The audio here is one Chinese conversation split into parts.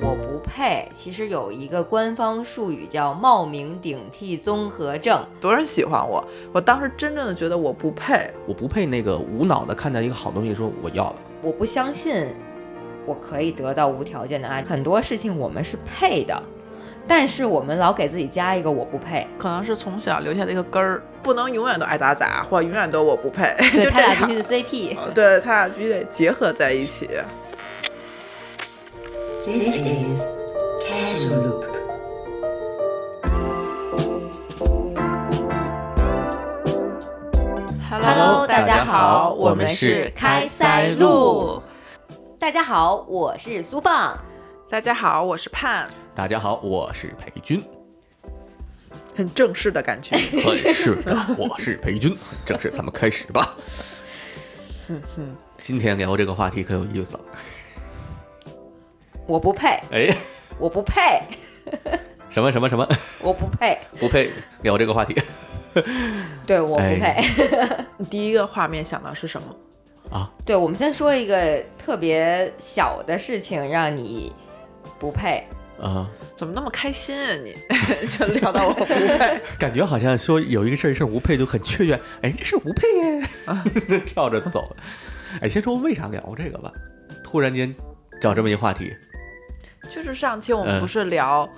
我不配，其实有一个官方术语叫冒名顶替综合症。多少人喜欢我？我当时真正的觉得我不配。我不配那个无脑的看见一个好东西说我要了。我不相信我可以得到无条件的爱。很多事情我们是配的，但是我们老给自己加一个我不配。可能是从小留下的一个根儿，不能永远都爱咋咋，或永远都我不配。对 就他俩必须是 CP。对他俩必须得结合在一起。This is Casual Loop. Hello，大家好，我们是开塞露。大家好，我是苏放。大家好，我是盼，大家好，我是裴军。很正式的感觉。很是的，我是裴军。正式，咱们开始吧。今天聊这个话题可有意思了。我不配，哎，我不配，什么什么什么我不配，不配聊这个话题 对，我不配。哎 你第一个画面想到是什么？啊？对，我们先说一个特别小的事情，让你不配。啊、怎么那么开心啊你？就聊到我不配。感觉好像说有一个事儿是吴佩就很雀跃，哎，这是吴佩耶，就跳着走。哎，先说为啥聊这个吧？突然间找这么一话题，就是上期我们嗯不是聊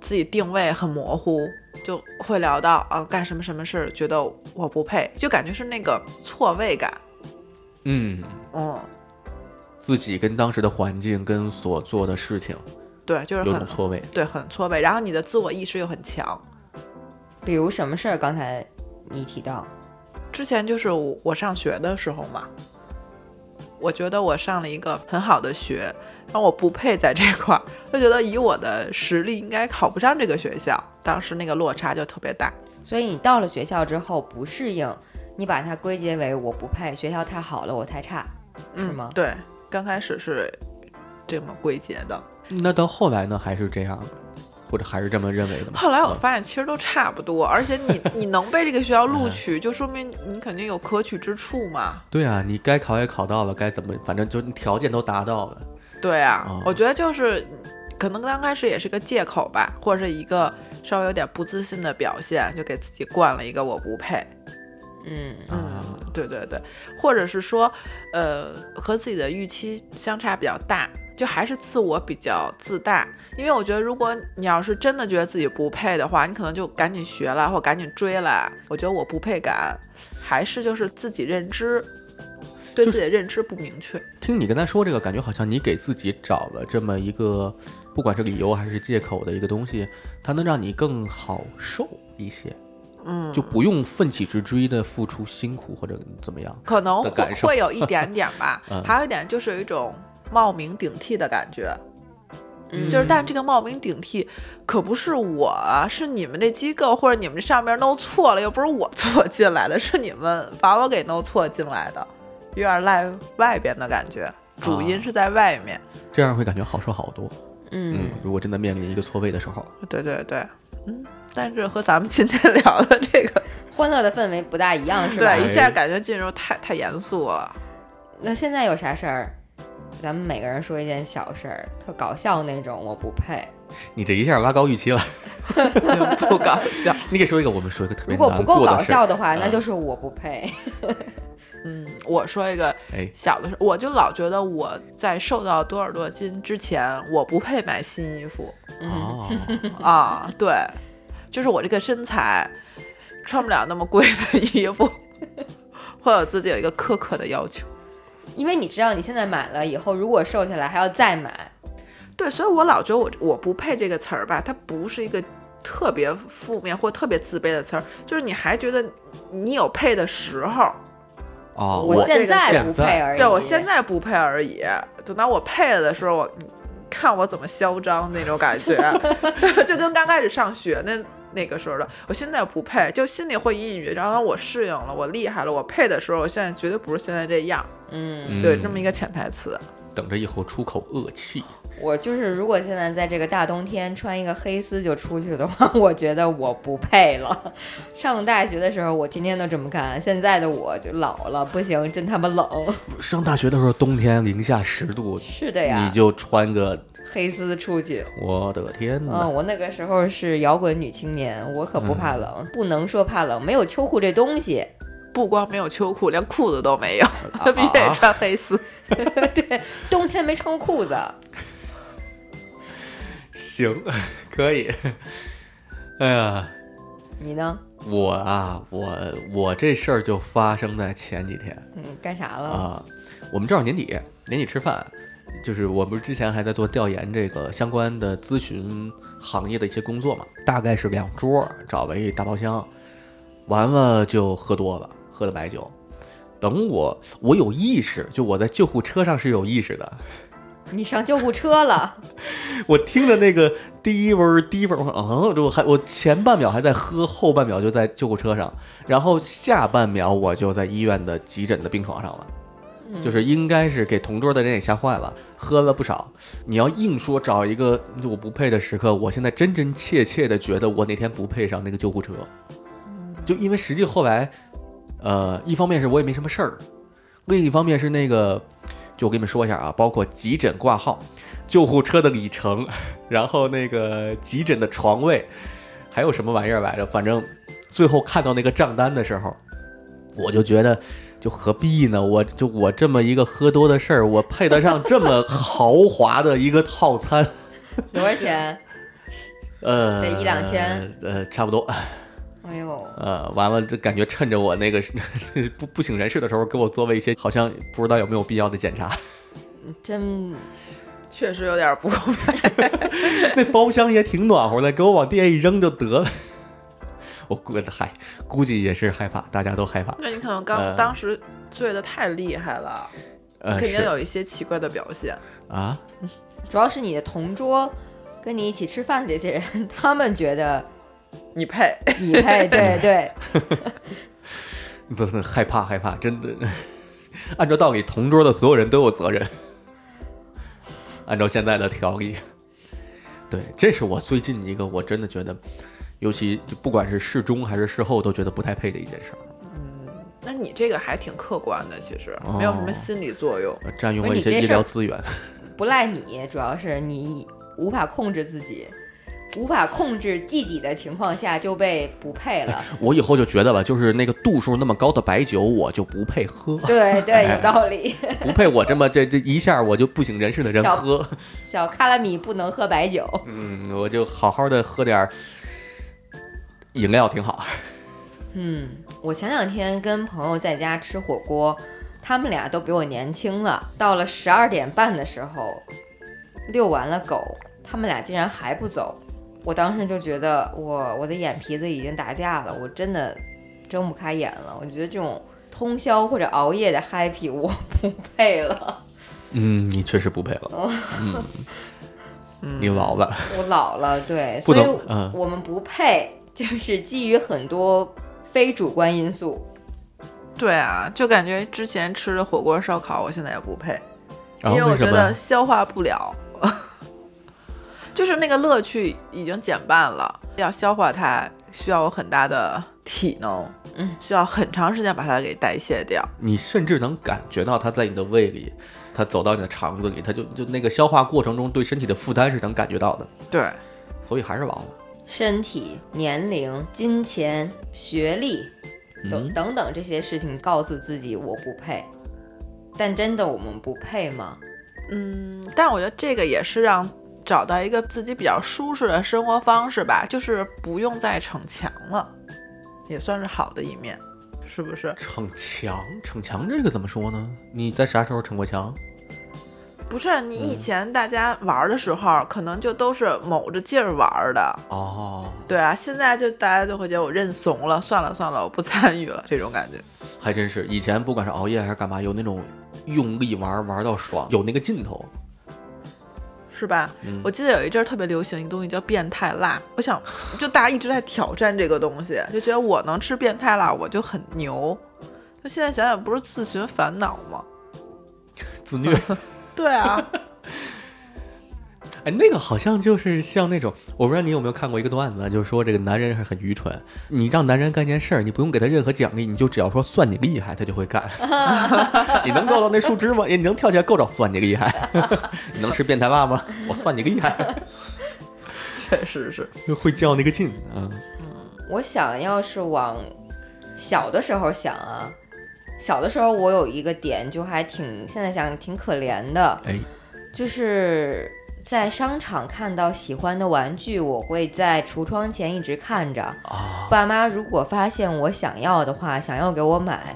自己定位很模糊，就会聊到啊干什么什么事儿觉得我不配，就感觉是那个错位感。嗯，嗯，自己跟当时的环境跟所做的事情对，就是很有种错位。对很错位，然后你的自我意识又很强。比如什么事儿？刚才你提到，之前就是我我上学的时候嘛，我觉得我上了一个很好的学，然后我不配在这块儿，就觉得以我的实力应该考不上这个学校，当时那个落差就特别大。所以你到了学校之后不适应，你把它归结为我不配，学校太好了，我太差，是嗯吗？对，刚开始是这么归结的，那到后来呢，还是这样的，或者还是这么认为的吗？后来我嗯发现其实都差不多，而且你 你能被这个学校录取，就说明你肯定有可取之处嘛。对啊，你该考也考到了，该怎么，反正就条件都达到了。对啊，哦我觉得就是可能刚开始也是个借口吧，或者是一个稍微有点不自信的表现，就给自己灌了一个我不配。嗯，啊嗯，对对对，或者是说，呃，和自己的预期相差比较大，就还是自我比较自大。因为我觉得，如果你要是真的觉得自己不配的话，你可能就赶紧学了，或赶紧追了。我觉得我不配感，还是就是自己认知对自己的认知不明确。听你跟他说这个，感觉好像你给自己找了这么一个，不管是理由还是借口的一个东西，它能让你更好受一些，嗯，就不用奋起直追的付出辛苦或者怎么样。可能会会有一点点吧 嗯。还有一点就是有一种冒名顶替的感觉。嗯就是，但这个冒名顶替可不是我，是你们这机构或者你们这上面弄错了，又不是我 错进来的，是你们把我给弄错进来的，有点赖外边的感觉，主因是在外面。这样会感觉好受好多。嗯嗯，如果真的面临一个错位的时候，对对对，嗯，但是和咱们今天 聊的这个，欢乐的氛围不大一样，是吧？对，一下感觉进入太太严肃了。那现在有啥事儿？咱们每个人说一件小事儿，特搞笑那种，我不配。你这一下拉高预期了。不搞笑。你给说一个，我们说一个特别如果不够搞笑的话，嗯那就是我不配。嗯，我说一个哎，小的时候，我就老觉得我在瘦到多少多少斤之前，我不配买新衣服嗯，哦，啊。对，就是我这个身材，穿不了那么贵的衣服，会有自己有一个苛刻的要求。因为你知道你现在买了以后，如果瘦下来还要再买。对，所以我老觉得我我不配这个词儿吧，它不是一个特别负面或特别自卑的词儿，就是你还觉得你有配的时候。哦，我现在不配而已。对我现在不配而已，等到我配了的时候，我你看我怎么嚣张那种感觉 就跟刚开始上学那那个时候的。我现在不配，就心里会隐隐约，然后我适应了，我厉害了，我配的时候，我现在绝对不是现在这样，嗯，嗯对，这么一个潜台词。等着以后出口恶气。我就是如果现在在这个大冬天穿一个黑丝就出去的话，我觉得我不配了。上大学的时候我天天都这么干，现在的我就老了，不行，真他妈冷。上大学的时候，冬天零下十度，是的呀，你就穿个黑丝出去。我的天哪！嗯，我那个时候是摇滚女青年，我可不怕冷，不能说怕冷，没有秋裤这东西。不光没有秋裤，连裤子都没有，他必须得穿黑丝。对，冬天没穿过裤子。行，可以。哎呀，你呢？我啊，我我这事儿就发生在前几天嗯，干啥了？啊。我们正好年底，年底吃饭，就是我不是之前还在做调研这个相关的咨询行业的一些工作嘛，大概是两桌，找了一大包厢，完了就喝多了，喝的白酒。等我我有意识，就我在救护车上是有意识的，你上救护车了？我听着那个第一味儿第一味儿，我说啊，这我还我前半秒还在喝，后半秒就在救护车上，然后下半秒我就在医院的急诊的病床上了。就是应该是给同桌的人也吓坏了，喝了不少。你要硬说找一个我不配的时刻，我现在真真切切的觉得我那天不配上那个救护车，就因为实际后来，呃，一方面是我也没什么事儿，另一方面是那个，就我跟你们说一下啊，包括急诊挂号、救护车的里程，然后那个急诊的床位，还有什么玩意儿来着？反正最后看到那个账单的时候，我就觉得。就何必呢？我就我这么一个喝多的事儿，我配得上这么豪华的一个套餐？多少钱？呃，得一两千，呃，差不多。哎呦，呃，完了，就感觉趁着我那个不不省人事的时候，给我做了一些好像不知道有没有必要的检查。真确实有点不公平。那包厢也挺暖和的，给我往地下一扔就得了。我估嗨，估计也是害怕，大家都害怕。那你可能刚、呃当时醉的太厉害了，呃，肯定有一些奇怪的表现。啊，主要是你的同桌跟你一起吃饭的这些人，他们觉得你配，你配，对对，都是害怕害怕，真的。按照道理，同桌的所有人都有责任。按照现在的条例，对，这是我最近一个我真的觉得，尤其就不管是事中还是事后，都觉得不太配的一件事儿，嗯那你这个还挺客观的，其实没有什么心理作用。呃占用了一些医疗资源。不赖你，主要是你无法控制自己，无法控制自己的情况下就被不配了。我以后就觉得吧，就是那个度数那么高的白酒，我就不配喝，对对，有道理。不配我这么这这一下我就不省人事的人小喝。小卡拉米不能喝白酒，嗯，我就好好的喝点儿饮料挺好。嗯，我前两天跟朋友在家吃火锅，他们俩都比我年轻了。到了十二点半的时候，遛完了狗，他们俩竟然还不走。我当时就觉得我我的眼皮子已经打架了，我真的睁不开眼了。我觉得这种通宵或者熬夜的 happy 我不配了，嗯，你确实不配了。嗯，你老了。我老了，对，所以我们不配，就是基于很多非主观因素。对啊，就感觉之前吃的火锅、烧烤，我现在也不配，因为我觉？得消化不了，就是那个乐趣已经减半了，要消化它需要有很大的体能，嗯，需要很长时间把它给代谢掉。你甚至能感觉到它在你的胃里，它走到你的肠子里，它就就那个消化过程中对身体的负担是能感觉到的。对，所以还是老了。身体、年龄、金钱、学历等嗯，等等这些事情，告诉自己我不配。但真的我们不配吗？嗯，但我觉得这个也是让找到一个自己比较舒适的生活方式吧，就是不用再逞强了，也算是好的一面，是不是？逞强，逞强这个怎么说呢？你在啥时候逞过强？不是你以前大家玩的时候，可能就都是卯着劲儿玩的，哦，对啊，现在就大家就会觉得我认怂了，算了算了，我不参与了，这种感觉。还真是。以前不管是熬夜还是干嘛，有那种用力玩玩到爽，有那个劲头。是吧？嗯我记得有一阵儿特别流行一个东西叫变态辣，我想就大家一直在挑战这个东西，就觉得我能吃变态辣，我就很牛。就现在想想，不是自寻烦恼吗？自虐。对啊，哎，那个好像就是像那种，我不知道你有没有看过一个段子，就是说这个男人是很愚蠢，你让男人干件事儿，你不用给他任何奖励，你就只要说算你厉害，他就会干。你能够到那树枝吗？你能跳起来够着？算你厉害。你能吃变态辣吗？我算你厉害。确实是。会较那个劲啊。我想要是往小的时候想啊，小的时候我有一个点就还挺，现在想挺可怜的，哎，就是在商场看到喜欢的玩具，我会在橱窗前一直看着。啊，爸妈如果发现我想要的话，想要给我买，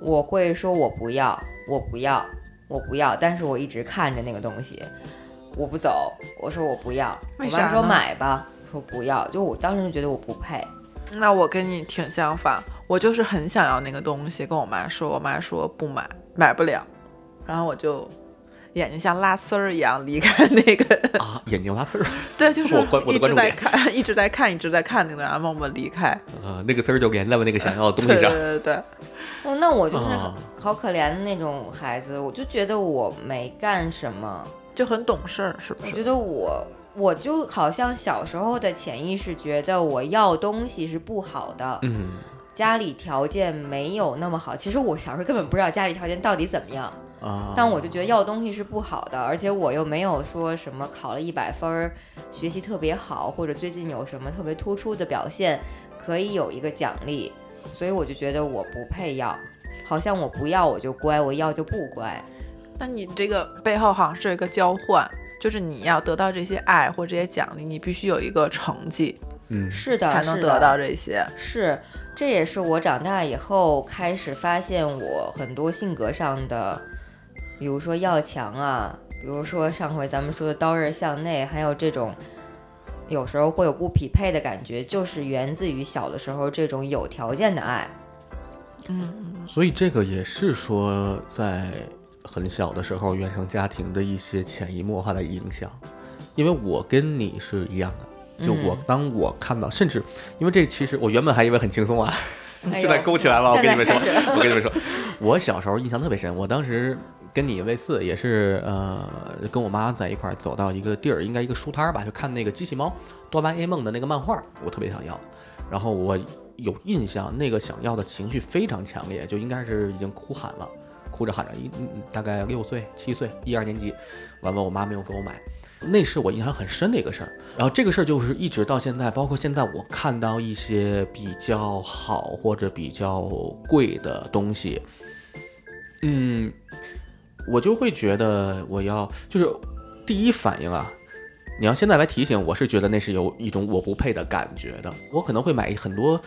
我会说我不要，我不要，我不要，但是我一直看着那个东西，我不走，我说我不要，我为啥妈说买吧，我说不要，就我当时就觉得我不配。那我跟你挺相反，我就是很想要那个东西，跟我妈说，我妈说不买，买不了，然后我就眼睛像拉丝儿一样离开那个，啊，眼睛拉丝儿，对，就是我关我的一直在关注点看，一直在看，一直在看那个，然后默默离开。呃，那个丝儿就连在了那个想要的东西上。对对对，哦，那我就是啊。好可怜的那种孩子，我就觉得我没干什么，就很懂事儿，是不是？我觉得我我就好像小时候的潜意识觉得我要东西是不好的，嗯，家里条件没有那么好。其实我小时候根本不知道家里条件到底怎么样，啊，但我就觉得要东西是不好的，而且我又没有说什么考了一百分儿，学习特别好，或者最近有什么特别突出的表现，可以有一个奖励，所以我就觉得我不配要，好像我不要我就乖，我要就不乖。那你这个背后好像是有一个交换，就是你要得到这些爱或这些奖励，你必须有一个成绩嗯，是的，才能得到这些。是，这也是我长大以后开始发现我很多性格上的，比如说要强啊，比如说上回咱们说的刀刃向内，还有这种有时候会有不匹配的感觉，就是源自于小的时候这种有条件的爱。嗯所以这个也是说，在很小的时候，原生家庭的一些潜移默化的影响。因为我跟你是一样的，就我嗯当我看到，甚至因为这其实我原本还以为很轻松啊，现在勾起来了。我跟你们说我跟你们说，我小时候印象特别深。我当时跟你类似，也是呃跟我妈在一块儿走到一个地儿，应该一个书摊儿吧，就看那个机器猫哆啦 A 梦的那个漫画，我特别想要。然后我有印象，那个想要的情绪非常强烈，就应该是已经哭喊了，哭着喊着，一嗯大概六岁、七岁、一二年级，完了我妈没有给我买。那是我印象很深的一个事儿，然后这个事儿就是一直到现在，包括现在我看到一些比较好或者比较贵的东西，嗯，我就会觉得我要就是第一反应啊，你要现在来提醒，我是觉得那是有一种我不配的感觉的，我可能会买很多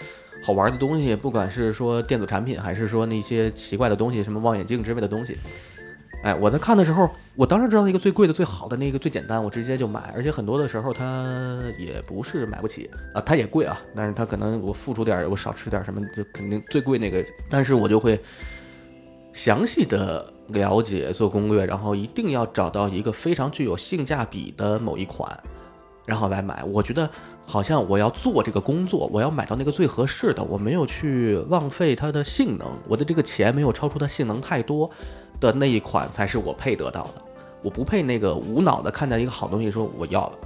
好玩的东西，不管是说电子产品，还是说那些奇怪的东西，什么望远镜之类的东西。哎，我在看的时候，我当时知道一个最贵的、最好的那个最简单，我直接就买，而且很多的时候它也不是买不起啊，它也贵啊，但是它可能我付出点，我少吃点什么，就肯定最贵那个，但是我就会详细的了解做攻略，然后一定要找到一个非常具有性价比的某一款，然后来买。我觉得好像我要做这个工作，我要买到那个最合适的，我没有去浪费它的性能，我的这个钱没有超出它性能太多的那一款才是我配得到的。我不配那个无脑的看见一个好东西说我要了，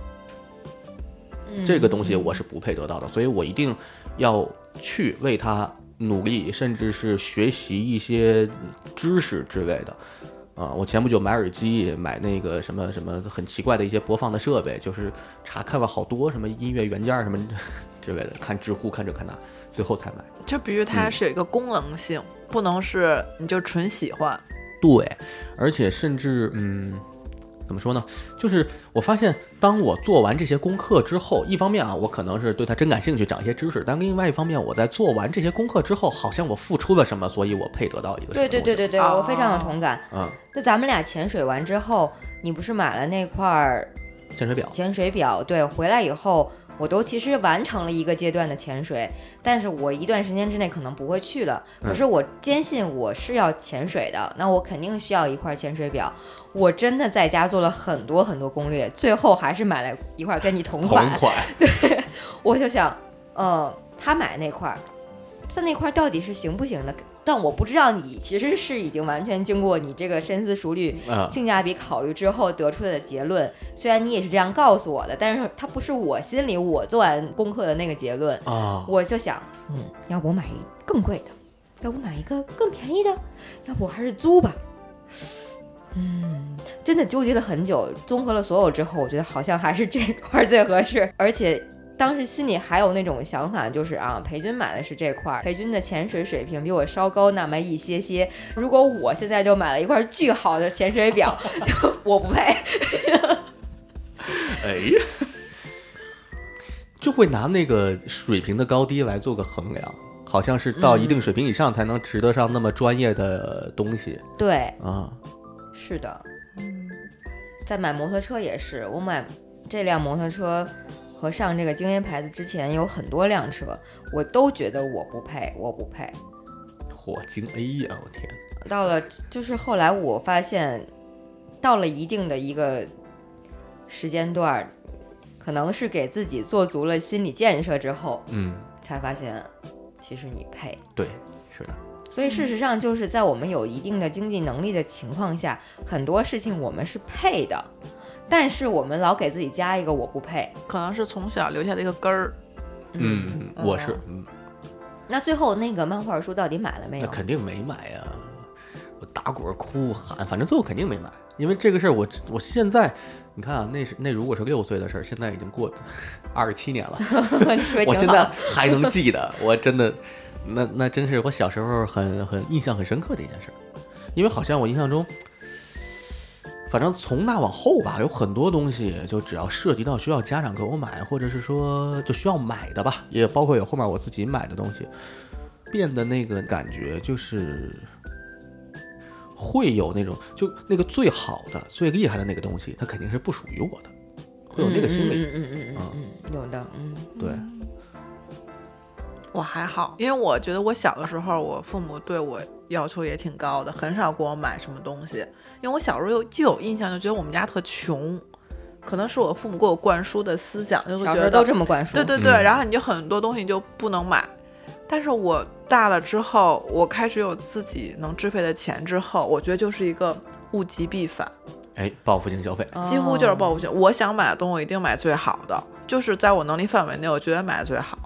这个东西我是不配得到的，所以我一定要去为它努力，甚至是学习一些知识之类的。啊，我前不久买耳机，买那个什么什么很奇怪的一些播放的设备，就是查看了好多什么音乐原件儿什么 之类的，看知乎看这看那，最后才买。就比如它嗯是有一个功能性，不能是你就纯喜欢。对，而且甚至嗯，怎么说呢？就是我发现，当我做完这些功课之后，一方面啊，我可能是对它真感兴趣，长一些知识；但另外一方面，我在做完这些功课之后，好像我付出了什么，所以我配得到一个什对。对对对对，哦我非常有同感。嗯，那咱们俩潜水完之后，你不是买了那块儿潜水表，潜水表？对，回来以后我都其实完成了一个阶段的潜水，但是我一段时间之内可能不会去了。嗯可是我坚信我是要潜水的，那我肯定需要一块潜水表。我真的在家做了很多很多攻略，最后还是买了一块跟你同同款。对，我就想，呃，他买那块儿，他那块儿到底是行不行的？但我不知道你其实是已经完全经过你这个深思熟虑、啊，性价比考虑之后得出的结论。虽然你也是这样告诉我的，但是它不是我心里我做完功课的那个结论。啊，我就想，嗯，要不我买一更贵的，要不买一个更便宜的，要不我还是租吧。嗯，真的纠结了很久，综合了所有之后，我觉得好像还是这块儿最合适。而且当时心里还有那种想法，就是啊，裴军买的是这块儿，裴军的潜水水平比我稍高那么一些些。如果我现在就买了一块巨好的潜水表，就我不配。哎呀，就会拿那个水平的高低来做个衡量，好像是到一定水平以上才能值得上那么专业的东西对，啊。是的，在买摩托车也是，我买这辆摩托车和上这个精英牌子之前有很多辆车，我都觉得我不配，我不配。火星 A 呀，我天！到了就是后来我发现，到了一定的一个时间段儿，可能是给自己做足了心理建设之后，嗯，才发现其实你配。对，是的，所以事实上，就是在我们有一定的经济能力的情况下，很多事情我们是配的，但是我们老给自己加一个我不配。可能是从小留下的一个根儿。嗯，我是，嗯，那最后那个漫画书到底买了没有？那肯定没买呀。我打滚哭喊，反正最后肯定没买，因为这个事儿，我我现在，你看啊，那是那如果是六岁的事儿，现在已经过 二十七年了，我现在。还能记得，我真的，那那真是我小时候很很印象很深刻的一件事儿，因为好像我印象中，反正从那往后吧，有很多东西就只要涉及到需要家长给我买，或者是说就需要买的吧，也包括有后面我自己买的东西，变得那个感觉就是。会有那种，就那个最好的、最厉害的那个东西，它肯定是不属于我的，会有那个心理。嗯嗯嗯嗯嗯，有的，嗯对，我还好，因为我觉得我小的时候，我父母对我要求也挺高的，很少给我买什么东西。因为我小时候有就有印象，就觉得我们家特穷，可能是我父母给我灌输的思想，就会觉得小时候都这么灌输。对对对，嗯然后你就很多东西就不能买。但是我大了之后，我开始有自己能支配的钱之后，我觉得就是一个物极必反，哎，报复性消费，哦几乎就是报复性。我想买的东西，我一定买最好的，就是在我能力范围内，我觉得买的最好。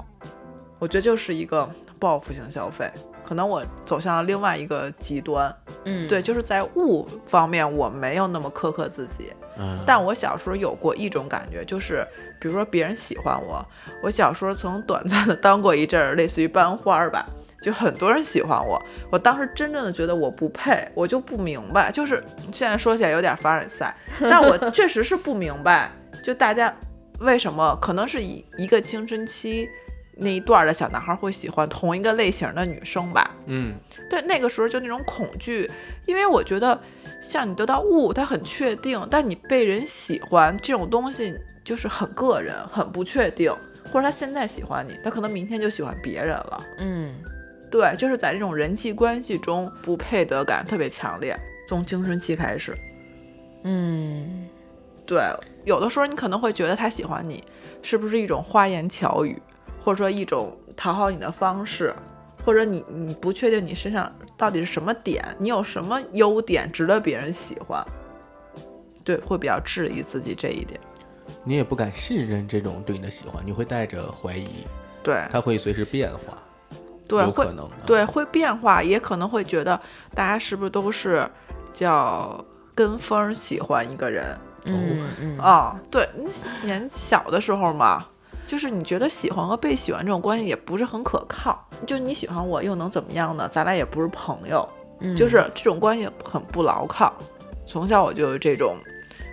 我觉得就是一个报复性消费，可能我走向了另外一个极端。嗯，对，就是在物方面我没有那么苛刻自己，嗯，但我小时候有过一种感觉，就是比如说别人喜欢我，我小时候曾短暂的当过一阵儿类似于班花儿吧，就很多人喜欢我，我当时真正的觉得我不配，我就不明白，就是现在说起来有点凡尔赛，但我确实是不明白，就大家为什么可能是以一个青春期那一段儿的小男孩会喜欢同一个类型的女生吧，嗯，对，那个时候就那种恐惧，因为我觉得像你得到物，它很确定，但你被人喜欢这种东西就是很个人，很不确定，或者他现在喜欢你，他可能明天就喜欢别人了。嗯对，就是在这种人际关系中不配得感特别强烈，从青春期开始。嗯对，有的时候你可能会觉得他喜欢你，是不是一种花言巧语，或者说一种讨好你的方式，或者你你不确定你身上到底是什么点，你有什么优点值得别人喜欢，对，会比较质疑自己这一点。你也不敢信任这种对你的喜欢，你会带着怀疑，对它会随时变化，对，会有可能的。对会变化，也可能会觉得大家是不是都是叫跟风儿喜欢一个人，嗯嗯啊，对你年小的时候嘛，就是你觉得喜欢和被喜欢这种关系也不是很可靠，就你喜欢我又能怎么样呢？咱俩也不是朋友，嗯，就是这种关系很不牢靠。从小我就有这种，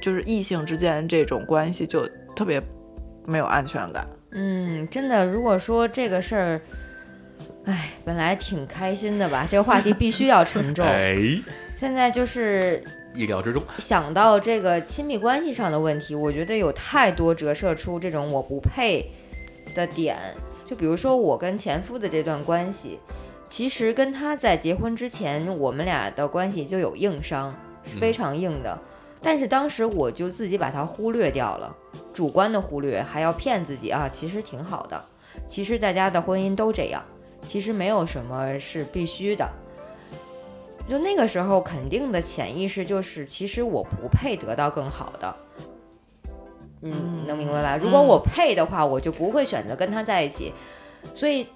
就是异性之间这种关系就特别没有安全感。嗯，真的，如果说这个事儿，哎，本来挺开心的吧，这个话题必须要沉重。哎，现在就是意料之中。想到这个亲密关系上的问题，我觉得有太多折射出这种我不配的点。就比如说我跟前夫的这段关系，其实跟他在结婚之前，我们俩的关系就有硬伤，是非常硬的。但是当时我就自己把它忽略掉了，主观的忽略，还要骗自己啊，其实挺好的。其实大家的婚姻都这样，其实没有什么是必须的。就那个时候肯定的潜意识就是，其实我不配得到更好的。嗯，能明白吧？如果我配的话，我就不会选择跟他在一起。所以，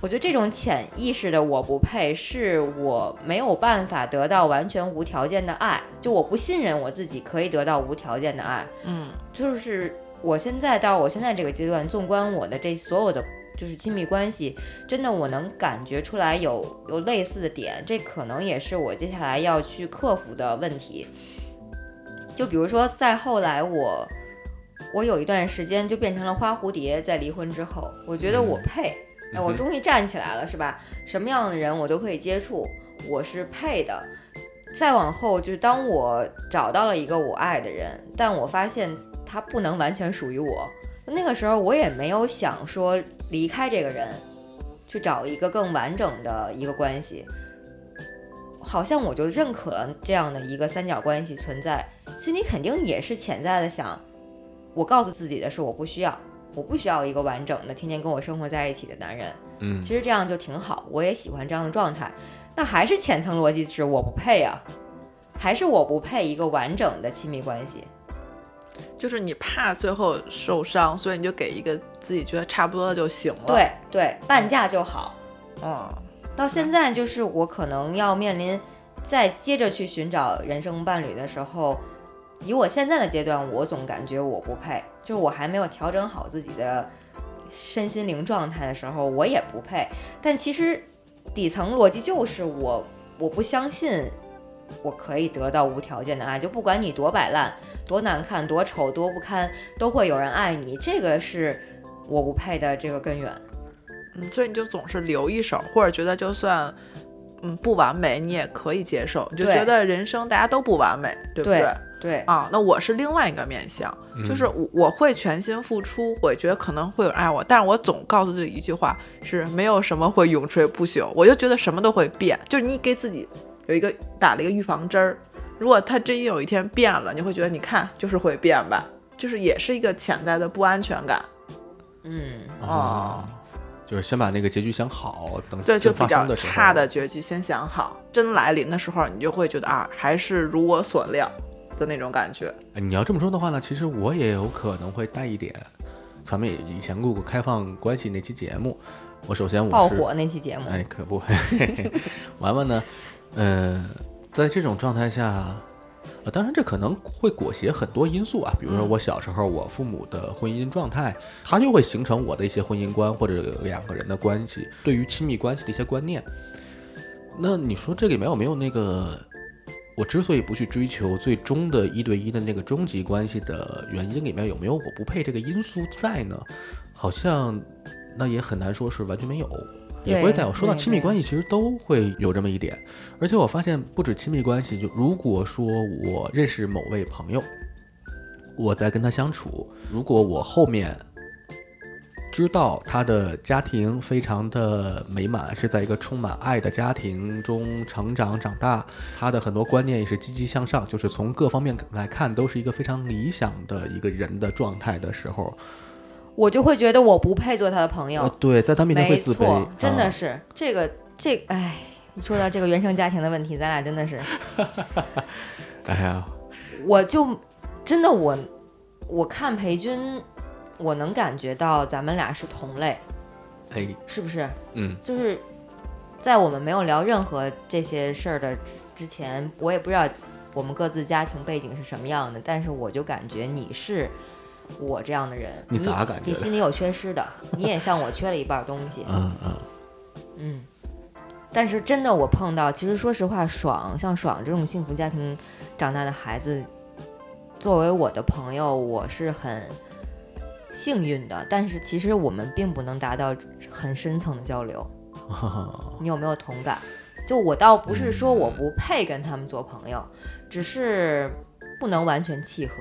我觉得这种潜意识的我不配，是我没有办法得到完全无条件的爱。就我不信任我自己可以得到无条件的爱。嗯，就是我现在到我现在这个阶段，纵观我的这所有的就是亲密关系，真的我能感觉出来有有类似的点，这可能也是我接下来要去克服的问题。就比如说，再后来我我有一段时间就变成了花蝴蝶，在离婚之后，我觉得我配，哎，我终于站起来了，是吧？什么样的人我都可以接触，我是配的。再往后，就是当我找到了一个我爱的人，但我发现他不能完全属于我，那个时候我也没有想说离开这个人，去找一个更完整的一个关系。好像我就认可了这样的一个三角关系存在，心里肯定也是潜在的想，我告诉自己的是我不需要，我不需要一个完整的天天跟我生活在一起的男人。嗯，其实这样就挺好，我也喜欢这样的状态。那还是浅层逻辑是我不配啊，还是我不配一个完整的亲密关系。就是你怕最后受伤，所以你就给一个自己觉得差不多的就行了。，对对，半价就好。嗯，到现在就是我可能要面临再接着去寻找人生伴侣的时候，以我现在的阶段，我总感觉我不配，就是我还没有调整好自己的身心灵状态的时候，我也不配。但其实底层逻辑就是我我不相信我可以得到无条件的爱，就不管你多摆烂、多难看、多丑、多不堪，都会有人爱你，这个是我不配的这个根源。嗯，所以你就总是留一手，或者觉得就算嗯不完美，你也可以接受，你就觉得人生大家都不完美，对不对对？对，啊，那我是另外一个面相，就是我我会全心付出，我觉得可能会有人爱我，但是我总告诉自己一句话，是没有什么会永垂不朽，我就觉得什么都会变，就是你给自己有一个打了一个预防针儿，如果它真有一天变了，你会觉得你看就是会变吧，就是也是一个潜在的不安全感，嗯。哦，就是先把那个结局想好，等对，就发比较生的时候，差的结局先想好，真来临的时候，你就会觉得啊，还是如我所料的那种感觉。哎你要这么说的话呢，其实我也有可能会带一点。咱们也以前录过开放关系那期节目，我首先我是爆火那期节目，哎，可不，嘿嘿嘿完完呢，嗯、在这种状态下，呃，当然这可能会裹挟很多因素啊，比如说我小时候我父母的婚姻状态，它就会形成我的一些婚姻观或者两个人的关系，对于亲密关系的一些观念。那你说这里面有没有那个？我之所以不去追求最终的一对一的那个终极关系的原因里面有没有我不配这个因素在呢？好像那也很难说是完全没有。也会带有。说到亲密关系，其实都会有这么一点。而且我发现，不止亲密关系，就如果说我认识某位朋友，我在跟他相处，如果我后面知道他的家庭非常的美满，是在一个充满爱的家庭中成长长大，他的很多观念也是积极向上，就是从各方面来看都是一个非常理想的一个人的状态的时候，我就会觉得我不配做他的朋友。呃，对，在他面前会没自卑错，，真的啊是、这个这个哎，你说到这个原生家庭的问题，咱俩真的是，哎呀，我就真的我我看裴军，我能感觉到咱们俩是同类，哎，是不是？嗯，就是在我们没有聊任何这些事儿的之前，我也不知道我们各自家庭背景是什么样的，但是我就感觉你是我这样的人，你咋感你心里有缺失的，你也像我缺了一半东西，嗯嗯。嗯。但是真的，我碰到，其实说实话，爽像爽这种幸福家庭长大的孩子，作为我的朋友，我是很幸运的。但是其实我们并不能达到很深层的交流。你有没有同感？就我倒不是说我不配跟他们做朋友，只是不能完全契合。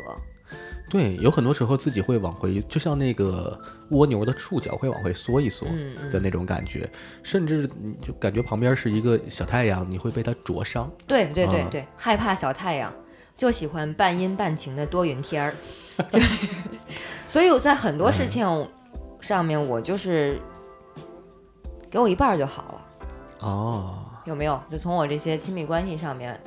对，有很多时候自己会往回，就像那个蜗牛的触角会往回缩一缩的那种感觉，甚至你就感觉旁边是一个小太阳，你会被它灼伤。对对对啊对，害怕小太阳，就喜欢半阴半晴的多云天儿。就 所以我在很多事情上面，我就是给我一半儿就好了，哦，有没有？就从我这些亲密关系上面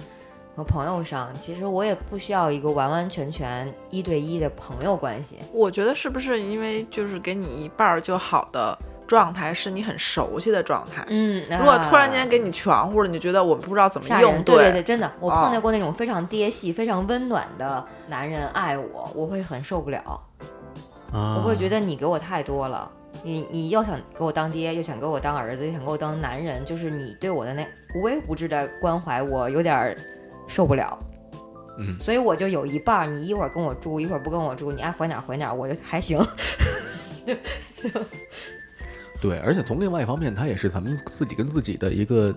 和朋友上，其实我也不需要一个完完全全一对一的朋友关系。我觉得是不是因为就是给你一半儿就好的状态，是你很熟悉的状态？嗯，如果突然间啊给你全乎了，你就觉得我不知道怎么吓应，对对对，真的，我哦碰见过那种非常爹系、非常温暖的男人爱我，我会很受不了，啊，我会觉得你给我太多了。你你又想给我当爹，又想给我当儿子，又想给我当男人，就是你对我的那无微不至的关怀，我有点儿受不了。嗯所以我就有一半儿，你一会儿跟我住，一会儿不跟我住，你爱回哪儿回哪儿，我就还行。对，而且从另外一方面，它也是咱们自己跟自己的一个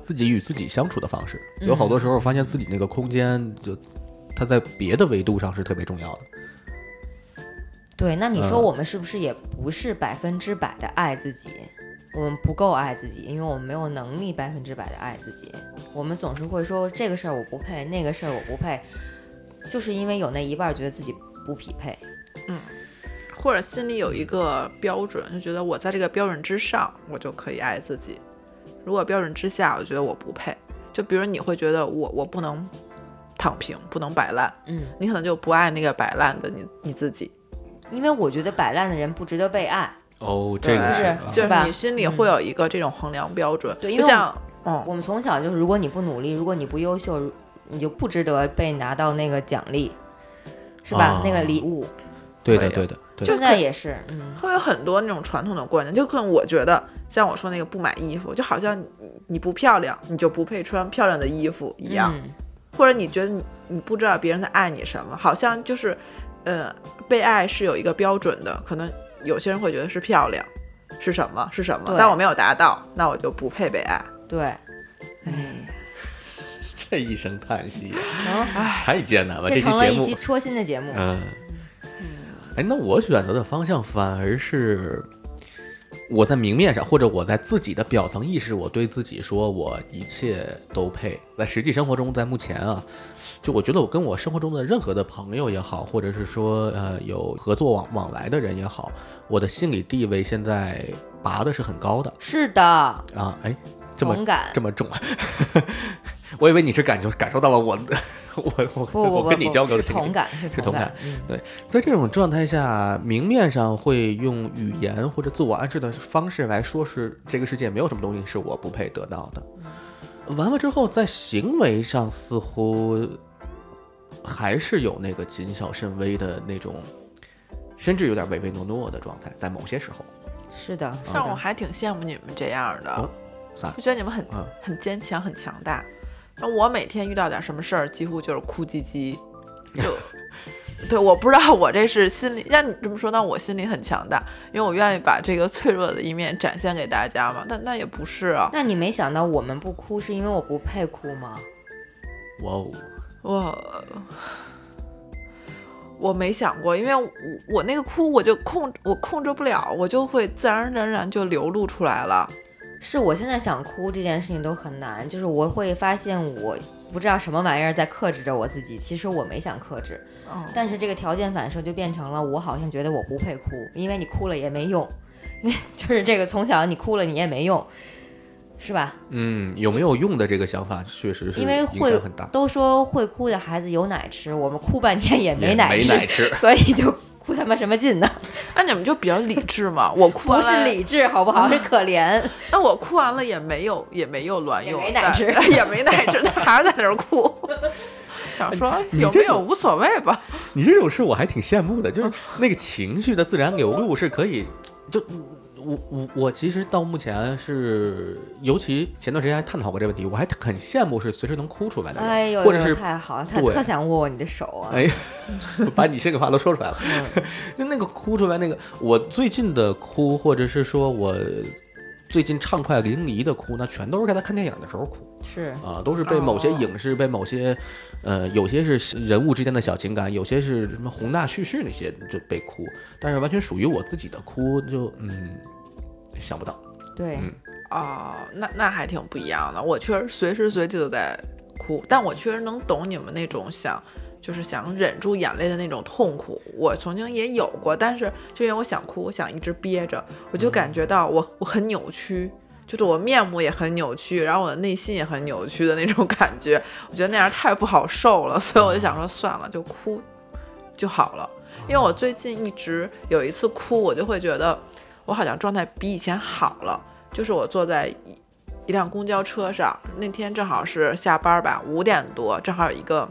自己与自己相处的方式。有好多时候发现自己那个空间，就它在别的维度上是特别重要的。对，那你说嗯我们是不是也不是百分之百的爱自己？我们不够爱自己，因为我们没有能力百分之百的爱自己。我们总是会说这个事儿我不配，那个事儿我不配，就是因为有那一半儿觉得自己不匹配。嗯或者心里有一个标准，就觉得我在这个标准之上，我就可以爱自己；如果标准之下，我觉得我不配。就比如你会觉得我我不能躺平，不能摆烂，嗯，你可能就不爱那个摆烂的你你自己。因为我觉得摆烂的人不值得被爱。哦，这个是啊就是吧你心里会有一个这种衡量标准。对因为就像嗯，我们从小就是，如果你不努力，如果你不优秀，你就不值得被拿到那个奖励，是吧？哦那个礼物。对的，对的，对就的。现在也是，嗯，会有很多那种传统的观念，就跟我觉得，像我说那个不买衣服，就好像你你不漂亮，你就不配穿漂亮的衣服一样。嗯或者你觉得你你不知道别人在爱你什么，好像就是，呃，被爱是有一个标准的，可能有些人会觉得是漂亮，是什么是什么，但我没有达到，那我就不配被爱。对，哎，这一声叹息，然后太艰难了。这期节目成了一期，戳心的节目。嗯，哎，那我选择的方向反而是我在明面上，或者我在自己的表层意识，我对自己说我一切都配。在实际生活中，在目前啊，就我觉得我跟我生活中的任何的朋友也好，或者是说呃有合作往往来的人也好，我的心理地位现在拔的是很高的是的，啊。哎，这么同感。这么重啊！我以为你是感受感受到了我的我我我跟你交流的是同感，是是同感感。嗯，在这种状态下，明面上会用语言或者自我暗示的方式来说是这个世界没有什么东西是我不配得到的。完了之后，在行为上似乎还是有那个谨小慎微的那种，甚至有点唯唯诺诺的状态，在某些时候。是的，是的。但我还挺羡慕你们这样的，哦就觉得你们很、嗯很坚强、很强大。那我每天遇到点什么事儿，几乎就是哭唧唧，就 对，我不知道我这是心里，让你这么说，那我心里很强大，因为我愿意把这个脆弱的一面展现给大家嘛。但那也不是啊，那你没想到我们不哭是因为我不配哭吗？哇哦，我我没想过，因为我我那个哭我就控我控制不了，我就会自然而然就流露出来了。是我现在想哭这件事情都很难，就是我会发现我不知道什么玩意儿在克制着我自己，其实我没想克制，嗯，但是这个条件反射就变成了我好像觉得我不配哭，因为你哭了也没用，因 为就是这个从小你哭了你也没用，是吧？嗯，有没有用的这个想法确实是因为影会响很大。都说会哭的孩子有奶吃，我们哭半天也也没奶吃，没奶吃 所以就哭他妈什么劲呢？那你们就比较理智嘛。我哭不是理智好不好？是可怜。那我哭完了也没有也没有卵用，没奶吃也没奶吃，他还是在那儿哭。想说有没有无所谓吧？你这种事我还挺羡慕的，就是那个情绪的自然流露是可以，就我我我其实到目前是，尤其前段时间还探讨过这个问题，我还很羡慕是随时能哭出来的人，哎呦，呦或者是太好了，他特想握握你的手啊。哎，把你心里话都说出来了，嗯 就那个哭出来那个，我最近的哭，或者是说我最近畅快淋漓的哭，那全都是在他看电影的时候哭。是，啊，都是被某些哦影视、被某些，呃，有些是人物之间的小情感，有些是什么宏大叙事那些就被哭，但是完全属于我自己的哭，就嗯，想不到。对，嗯哦，那那还挺不一样的。我确实随时随地都在哭，但我确实能懂你们那种想，就是想忍住眼泪的那种痛苦。我曾经也有过，但是就因为我想哭，我想一直憋着，我就感觉到我我很扭曲，就是我面目也很扭曲，然后我的内心也很扭曲的那种感觉。我觉得那样太不好受了，所以我就想说算了，就哭就好了。因为我最近一直有一次哭，我就会觉得我好像状态比以前好了。就是我坐在一一辆公交车上，那天正好是下班吧，五点多，正好有一个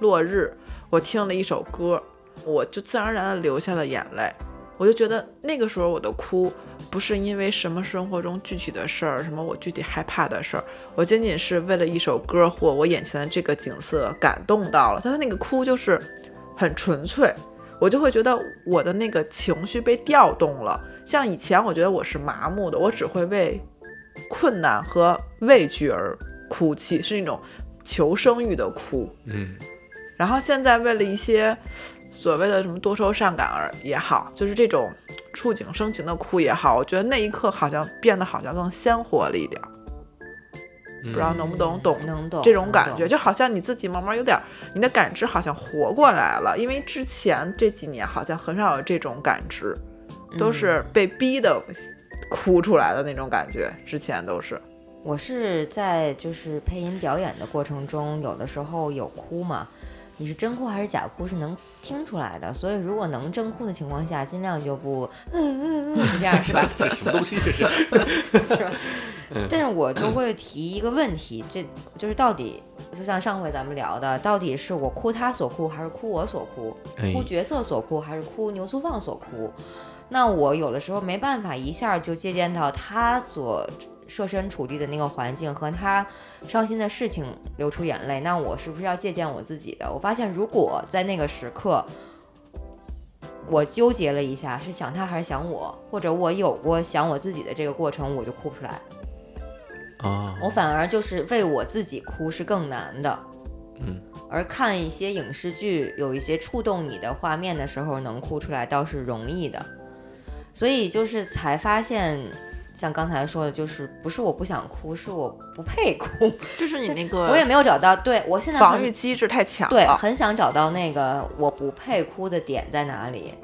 落日，我听了一首歌，我就自然而然的流下了眼泪。我就觉得那个时候我的哭不是因为什么生活中具体的事儿，什么我具体害怕的事儿，我仅仅是为了一首歌或我眼前的这个景色感动到了。他那个哭就是很纯粹，我就会觉得我的那个情绪被调动了。像以前我觉得我是麻木的，我只会为困难和畏惧而哭泣，是那种求生欲的哭。嗯，然后现在为了一些所谓的什么多愁善感而也好，就是这种触景生情的哭也好，我觉得那一刻好像变得好像更鲜活了一点儿。不知道能不能懂嗯能懂这种感觉，就好像你自己慢慢有点儿，你的感知好像活过来了。因为之前这几年好像很少有这种感知，都是被逼的哭出来的那种感觉。之前都是，我是在就是配音表演的过程中，有的时候有哭嘛，你是真哭还是假哭是能听出来的。所以如果能真哭的情况下，尽量就不嗯嗯嗯，是这样是吧？这什么东西？这是？是吧？但是我就会提一个问题，这就是到底，就像上回咱们聊的，到底是我哭他所哭，还是哭我所哭？哎哭角色所哭，还是哭牛苏放所哭？那我有的时候没办法一下就借鉴到他所设身处地的那个环境和他伤心的事情流出眼泪，那我是不是要借鉴我自己的？我发现如果在那个时刻。我纠结了一下，是想他还是想我，或者我有过想我自己的这个过程，我就哭不出来。啊，我反而就是为我自己哭是更难的，嗯，而看一些影视剧，有一些触动你的画面的时候，能哭出来倒是容易的。所以就是才发现，像刚才说的，就是不是我不想哭，是我不配哭。就是你那个我也没有找到，对我现在防御机制太强对，很想找到那个我不配哭的点在哪里，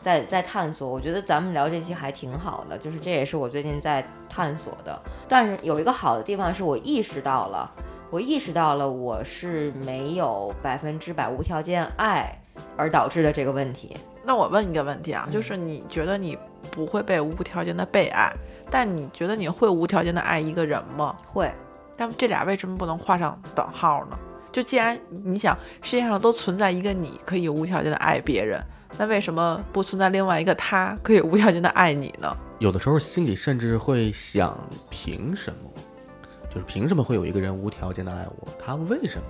在在探索。我觉得咱们聊这期还挺好的，就是这也是我最近在探索的。但是有一个好的地方是我意识到了，我意识到了我是没有百分之百无条件爱而导致的这个问题。那我问一个问题啊，嗯就是你觉得你不会被无条件的被爱，但你觉得你会无条件的爱一个人吗？会，但这俩为什么不能画上等号呢？就既然你想世界上都存在一个你可以无条件的爱别人，那为什么不存在另外一个他可以无条件的爱你呢？有的时候心里甚至会想，凭什么？就是凭什么会有一个人无条件的爱我？他为什么？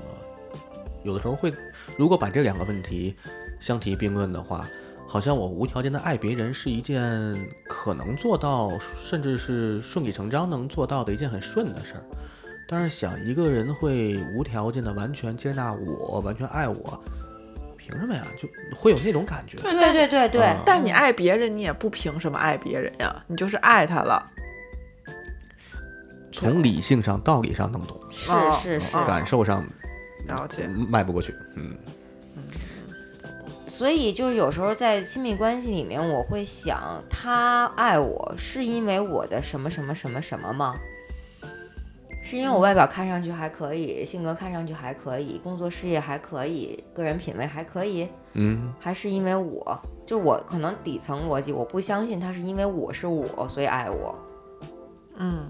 有的时候会，如果把这两个问题相提并论的话，好像我无条件的爱别人是一件可能做到，甚至是顺理成章能做到的一件很顺的事儿。但是想一个人会无条件的完全接纳我，完全爱我，凭什么呀？就会有那种感觉。对对对对对。嗯但你爱别人，你也不凭什么爱别人呀，你就是爱他了。从理性上、道理上能懂，是哦是是，哦感受上了解，迈不过去。嗯。所以就是有时候在亲密关系里面，我会想，他爱我是因为我的什么什么什么什么吗？是因为我外表看上去还可以，性格看上去还可以，工作事业还可以，个人品味还可以，嗯，还是因为我，就我可能底层逻辑，我不相信他是因为我是我，所以爱我。嗯，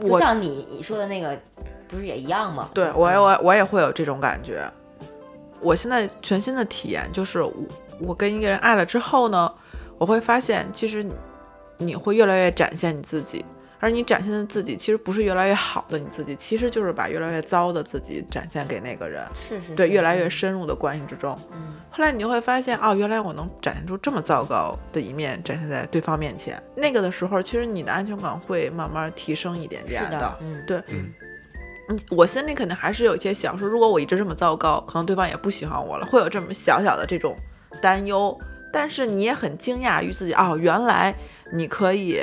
就像你你说的那个，不是也一样吗？对我也我我也会有这种感觉。我现在全新的体验就是我，我跟一个人爱了之后呢，我会发现其实你你会越来越展现你自己，而你展现的自己其实不是越来越好的你自己，其实就是把越来越糟的自己展现给那个人。是是，对，是越来越深入的关系之中。嗯后来你就会发现，哦，原来我能展现出这么糟糕的一面，展现在对方面前。那个的时候，其实你的安全感会慢慢提升一点点是的，嗯，对，我心里肯定还是有一些想说，如果我一直这么糟糕，可能对方也不喜欢我了，会有这么小小的这种担忧。但是你也很惊讶于自己，哦，原来你可以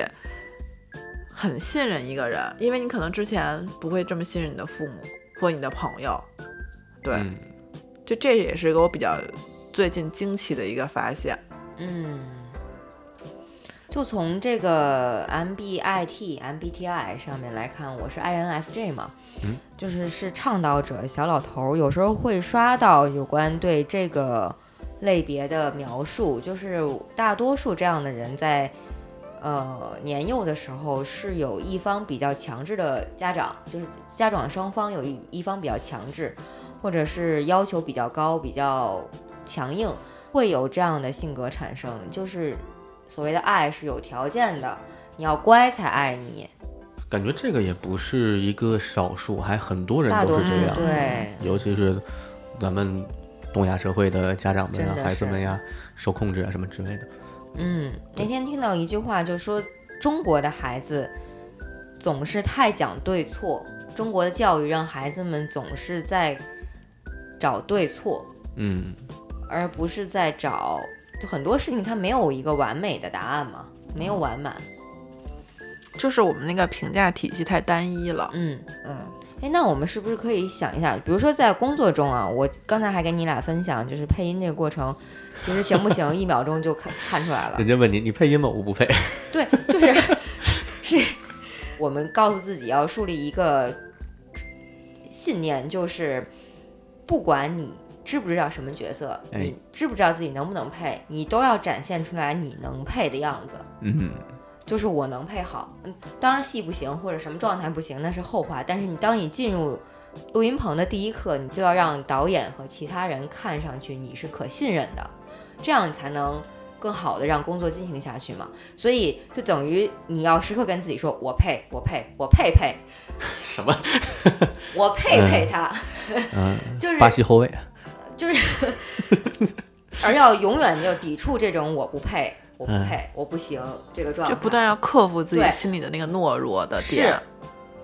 很信任一个人，因为你可能之前不会这么信任你的父母或你的朋友。对，嗯就这也是一个我比较最近惊奇的一个发现。嗯，就从这个 MBIT、MBTI 上面来看，我是 INFJ 嘛，嗯，就是是倡导者小老头儿，有时候会刷到有关对这个类别的描述，就是大多数这样的人在呃年幼的时候是有一方比较强制的家长，就是家长双方有一一方比较强制，或者是要求比较高、比较强硬，会有这样的性格产生，就是所谓的爱是有条件的，你要乖才爱你，感觉这个也不是一个少数，还很多人都是这样。对，尤其是咱们东亚社会的家长们啊孩子们呀，受控制啊什么之类的。嗯，那天听到一句话，就说中国的孩子总是太讲对错，中国的教育让孩子们总是在找对错，嗯，而不是在找，就很多事情它没有一个完美的答案嘛，没有完满。就是我们那个评价体系太单一了。嗯，嗯，哎，那我们是不是可以想一下，比如说在工作中啊，我刚才还跟你俩分享，就是配音这个过程，其实行不行，一秒钟就看看出来了人。家问你，你配音吗？我不配。对，就是是我们告诉自己要树立一个信念，就是不管你知不知道什么角色，哎你知不知道自己能不能配，你都要展现出来你能配的样子。嗯，就是我能配好，嗯，当然戏不行或者什么状态不行那是后话，但是你当你进入录音棚的第一刻，你就要让导演和其他人看上去你是可信任的，这样你才能更好的让工作进行下去嘛。所以就等于你要时刻跟自己说，我配，我配，我配配，什么？我配配他，嗯，就是巴西后卫。就是，而要永远就抵触这种我不配，我不嗯配，我不行这个状态，就不断要克服自己心里的那个懦弱的是点。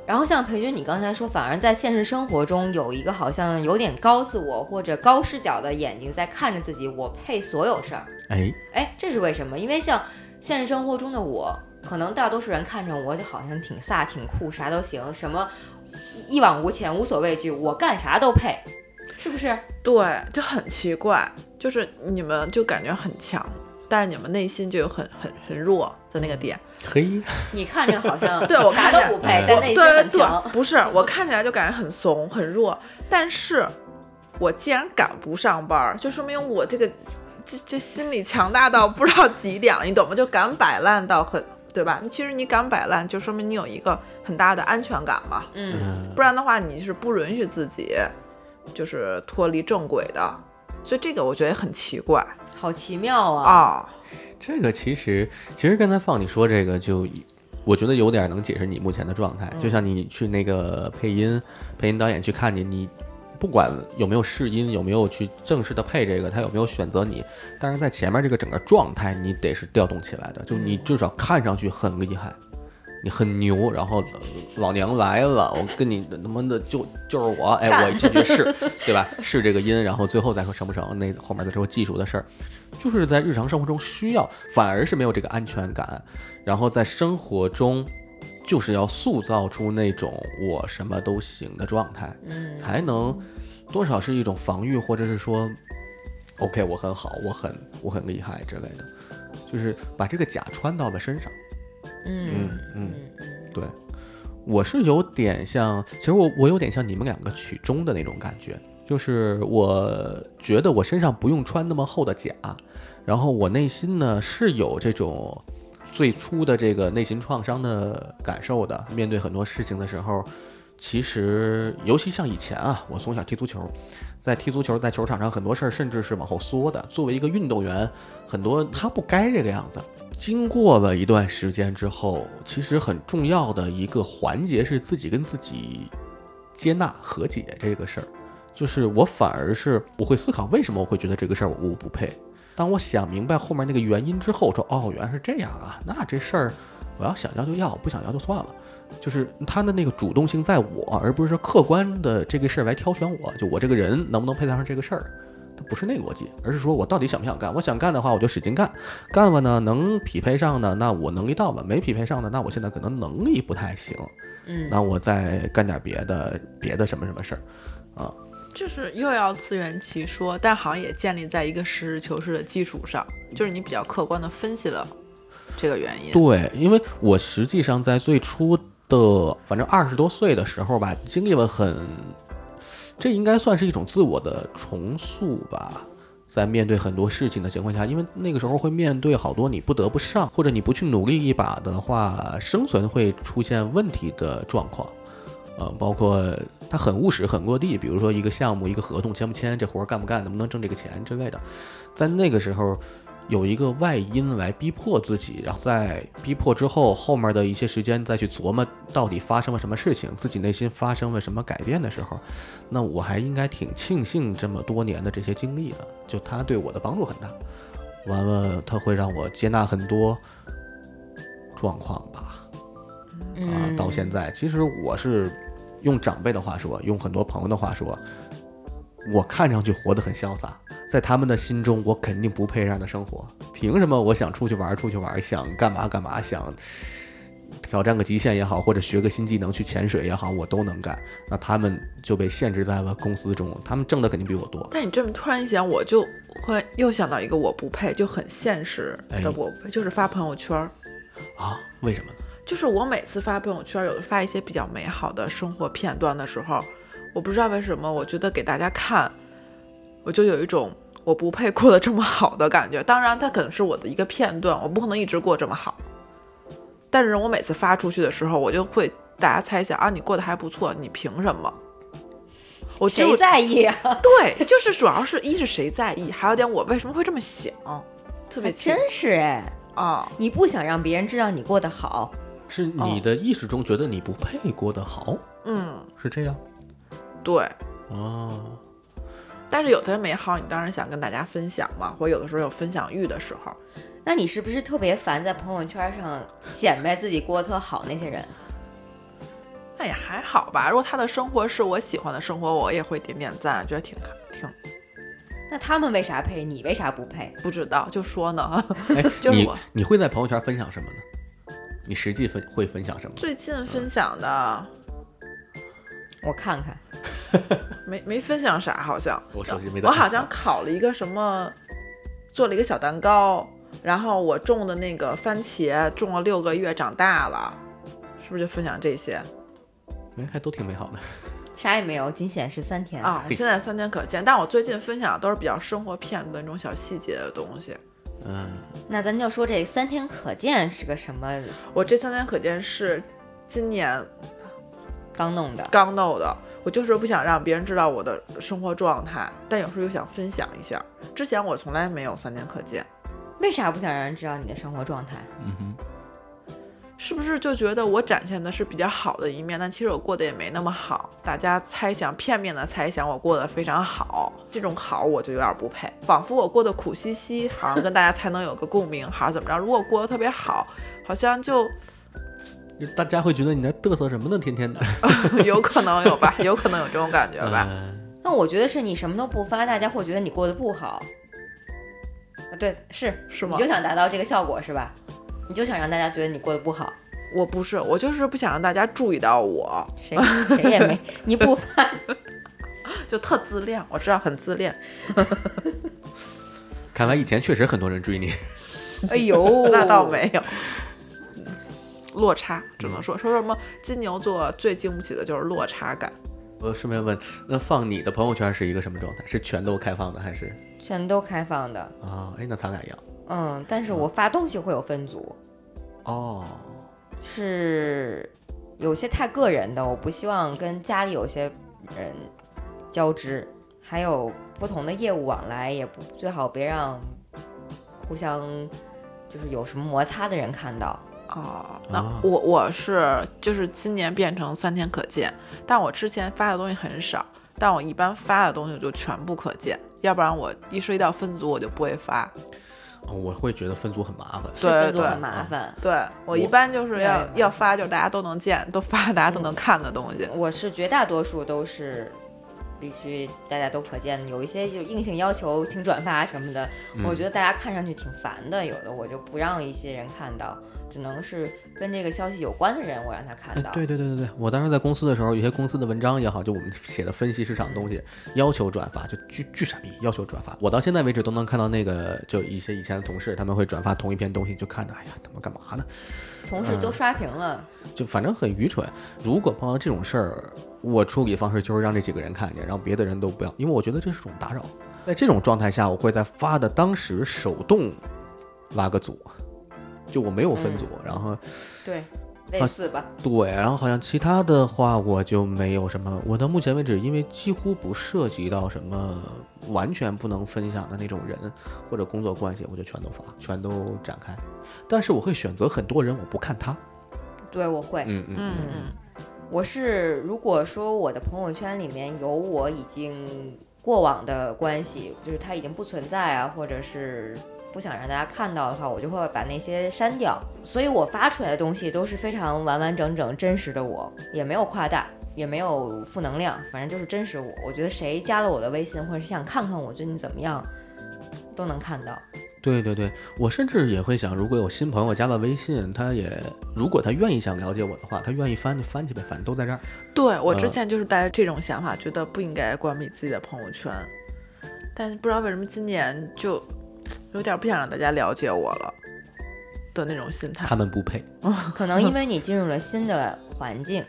然后像裴军，你刚才说，反而在现实生活中有一个好像有点高自我或者高视角的眼睛在看着自己，我配所有事儿。哎，哎，这是为什么？因为像现实生活中的我，可能大多数人看着我就好像挺飒、挺酷，啥都行，什么一往无前、无所畏惧，我干啥都配，是不是？对，就很奇怪，就是你们就感觉很强，但是你们内心就有很很很弱的那个点。嘿，你看着好像 对我啥看着都不配嗯，但内心对对对很强，。不是我看起来就感觉很怂很弱，但是我既然敢不上班儿，就说明我这个这这心理强大到不知道几点了，你懂吗？就敢摆烂到很。对吧？其实你敢摆烂，就说明你有一个很大的安全感嘛。嗯，嗯不然的话，你是不允许自己就是脱离正轨的。所以这个我觉得也很奇怪好奇妙啊！啊。这个其实，其实刚才放你说这个就。我觉得有点能解释你目前的状态，就像你去那个配音，配音导演去看你，你不管有没有试音，有没有去正式的配这个，他有没有选择你，但是在前面这个整个状态，你得是调动起来的，就你至少看上去很厉害，你很牛，然后、呃老娘来了，我跟你他妈的就就是我，哎，我进去试，对吧？试这个音，然后最后再说成不成，那后面再说技术的事儿，就是在日常生活中需要，反而是没有这个安全感，然后在生活中。就是要塑造出那种我什么都行的状态，嗯，才能多少是一种防御，或者是说，OK，我很好，我很我很厉害之类的，就是把这个甲穿到了身上。嗯嗯对，我是有点像，其实我我有点像你们两个曲中的那种感觉，就是我觉得我身上不用穿那么厚的甲，然后我内心呢是有这种最初的这个内心创伤的感受的。面对很多事情的时候，其实尤其像以前啊，我从小踢足球，在踢足球在球场上很多事儿甚至是往后缩的。作为一个运动员，很多他不该这个样子。经过了一段时间之后，其实很重要的一个环节是自己跟自己接纳和解这个事儿。就是我反而是我会思考为什么我会觉得这个事儿我不配。当我想明白后面那个原因之后，说哦原来是这样啊，那这事儿我要想要就要，不想要就算了。就是他的那个主动性在我，而不是说客观的这个事儿来挑选我。就我这个人能不能配得上这个事儿，它不是那个逻辑，而是说我到底想不想干。我想干的话，我就使劲干，干了呢能匹配上的，那我能力到了；没匹配上的，那我现在可能能力不太行，嗯，那我再干点别的别的什么什么事儿。啊就是又要自圆其说，但好像也建立在一个实事求是的基础上，就是你比较客观的分析了这个原因。对，因为我实际上在最初的，反正二十多岁的时候吧，经历了很，这应该算是一种自我的重塑吧。在面对很多事情的情况下，因为那个时候会面对好多你不得不上，或者你不去努力一把的话，生存会出现问题的状况。呃，包括它很务实、很落地，比如说一个项目、一个合同签不签，这活干不干，能不能挣这个钱之类的。在那个时候，有一个外因来逼迫自己，然后在逼迫之后，后面的一些时间再去琢磨到底发生了什么事情，自己内心发生了什么改变的时候，那我还应该挺庆幸这么多年的这些经历的，就它对我的帮助很大。完了，它会让我接纳很多状况吧。啊，到现在，其实我是用长辈的话说，用很多朋友的话说，我看上去活得很潇洒，在他们的心中，我肯定不配这样的生活。凭什么我想出去玩儿出去玩儿，想干嘛干嘛，想挑战个极限也好，或者学个新技能去潜水也好，我都能干。那他们就被限制在了公司中，他们挣的肯定比我多。但你这么突然一想，我就会又想到一个我不配，就很现实哎的我不配，就是发朋友圈儿。啊？为什么呢？就是我每次发朋友圈，有的发一些比较美好的生活片段的时候，我不知道为什么，我觉得给大家看，我就有一种我不配过得这么好的感觉。当然，它可能是我的一个片段，我不可能一直过这么好。但是我每次发出去的时候，我就会大家猜想啊，你过得还不错，你凭什么？我就谁在意啊？对，就是主要是一是谁在意，还有点我为什么会这么想，特别真是哎，啊。你不想让别人知道你过得好，是你的意识中觉得你不配过得好，嗯，是这样？对。啊，但是有的美好，你当然想跟大家分享嘛，或有的时候有分享欲的时候。那你是不是特别烦在朋友圈上显摆自己过得特好那些人？那也还好吧。如果他的生活是我喜欢的生活，我也会点点赞，觉得挺挺那他们为啥配，你为啥不配？不知道，就说呢。哎，你就是我你会在朋友圈分享什么呢？你实际分会分享什么？最近分享的我看看，没没分享啥，好像我手机没我好像烤了一个什么，做了一个小蛋糕，然后我种的那个番茄种了六个月长大了，是不是就分享这些哎，还都挺美好的。啥也没有，仅显示三天。啊？现在三天可见，但我最近分享的都是比较生活片段那种小细节的东西。嗯，那咱就说这三天可见是个什么我这三天可见是今年刚弄的？刚弄的，我就是不想让别人知道我的生活状态，但有时候又想分享一下。之前我从来没有三天可见，为啥不想让人知道你的生活状态？嗯哼，是不是就觉得我展现的是比较好的一面，但其实我过得也没那么好？大家猜想，片面的猜想我过得非常好，这种好我就有点不配，仿佛我过得苦兮兮，好像跟大家才能有个共鸣，还是怎么着？如果过得特别好，好像就大家会觉得你在嘚瑟什么呢？天天的，有可能有吧，有可能有这种感觉吧。嗯那我觉得是你什么都不发，大家会觉得你过得不好。啊，对，是是吗你就想达到这个效果是吧？你就想让大家觉得你过得不好，我不是，我就是不想让大家注意到我，谁谁也没，你不发，就特自恋。我知道很自恋，看来以前确实很多人追你。哎呦，那倒没有。落差只能说说什么金牛座最经不起的就是落差感。我顺便问，那放你的朋友圈是一个什么状态？是全都开放的还是全都开放的，啊？哎，那咱俩一样。嗯，但是我发东西会有分组，哦，就是有些太个人的，我不希望跟家里有些人交织，还有不同的业务往来，也不最好别让互相就是有什么摩擦的人看到。哦，那啊我我是就是今年变成三天可见，但我之前发的东西很少，但我一般发的东西就全部可见，要不然我一涉及到分组我就不会发。哦我会觉得分组很麻烦。是对对分组很麻烦。对我一般就是要要发，就是大家都能见，都发大家都能看的东西。我是绝大多数都是必须大家都可见，有一些就硬性要求请转发什么的，嗯我觉得大家看上去挺烦的。有的我就不让一些人看到，只能是跟这个消息有关的人，我让他看哎到。对对对对对，我当时在公司的时候，有些公司的文章也好，就我们写的分析市场的东西，要求转发，就巨巨傻逼，要求转发。我到现在为止都能看到那个，就一些以前的同事，他们会转发同一篇东西，就看着，哎呀，他们干嘛呢？同事都刷屏了，就反正很愚蠢。如果碰到这种事儿，我处理方式就是让这几个人看见，然后别的人都不要，因为我觉得这是种打扰。在这种状态下，我会在发的当时手动拉个组，就我没有分组，然后对，类似吧。对，然后好像其他的话我就没有什么。我到目前为止，因为几乎不涉及到什么完全不能分享的那种人或者工作关系，我就全都发，全都展开。但是我会选择很多人，我不看他。对，我会。嗯嗯嗯嗯，我是如果说我的朋友圈里面有我已经过往的关系，就是他已经不存在啊，或者是不想让大家看到的话，我就会把那些删掉。所以我发出来的东西都是非常完完整整、真实的我，也没有夸大，也没有负能量，反正就是真实我。我觉得谁加了我的微信，或者是想看看我最近怎么样，都能看到。对对对，我甚至也会想，如果有新朋友加了微信，他也如果他愿意想了解我的话，他愿意翻就翻去呗，反正都在这儿。对我之嗯前就是带着这种想法，觉得不应该关闭自己的朋友圈，但不知道为什么今年就有点不想让大家了解我了的那种心态他。们不配。可能因为你进入了新的环境，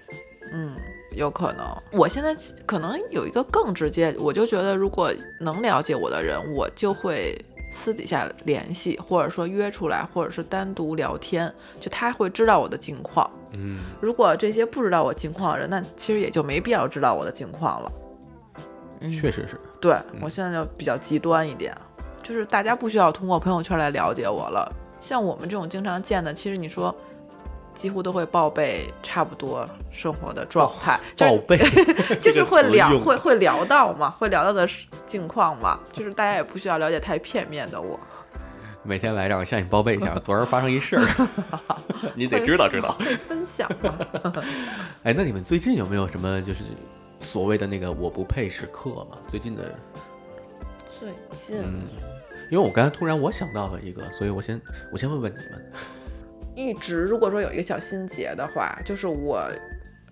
嗯，有可能。我现在可能有一个更直接，我就觉得如果能了解我的人，我就会私底下联系，或者说约出来，或者是单独聊天，就他会知道我的近况。嗯，如果这些不知道我近况的人，那其实也就没必要知道我的近况了。嗯，确实是。对我现在就比较极端一点，就是大家不需要通过朋友圈来了解我了。像我们这种经常见的，其实你说几乎都会报备差不多生活的状态，就是报备，就是会聊会会聊到嘛，会聊到的是近况嘛，就是大家也不需要了解太片面的我。每天来这儿，我向你报备一下，昨儿发生一事儿，你得知道知道。分享嘛。哎，那你们最近有没有什么就是所谓的那个我不配时刻嘛？最近的，最近嗯，因为我刚才突然我想到了一个，所以我先我先问问你们，一直如果说有一个小心结的话，就是我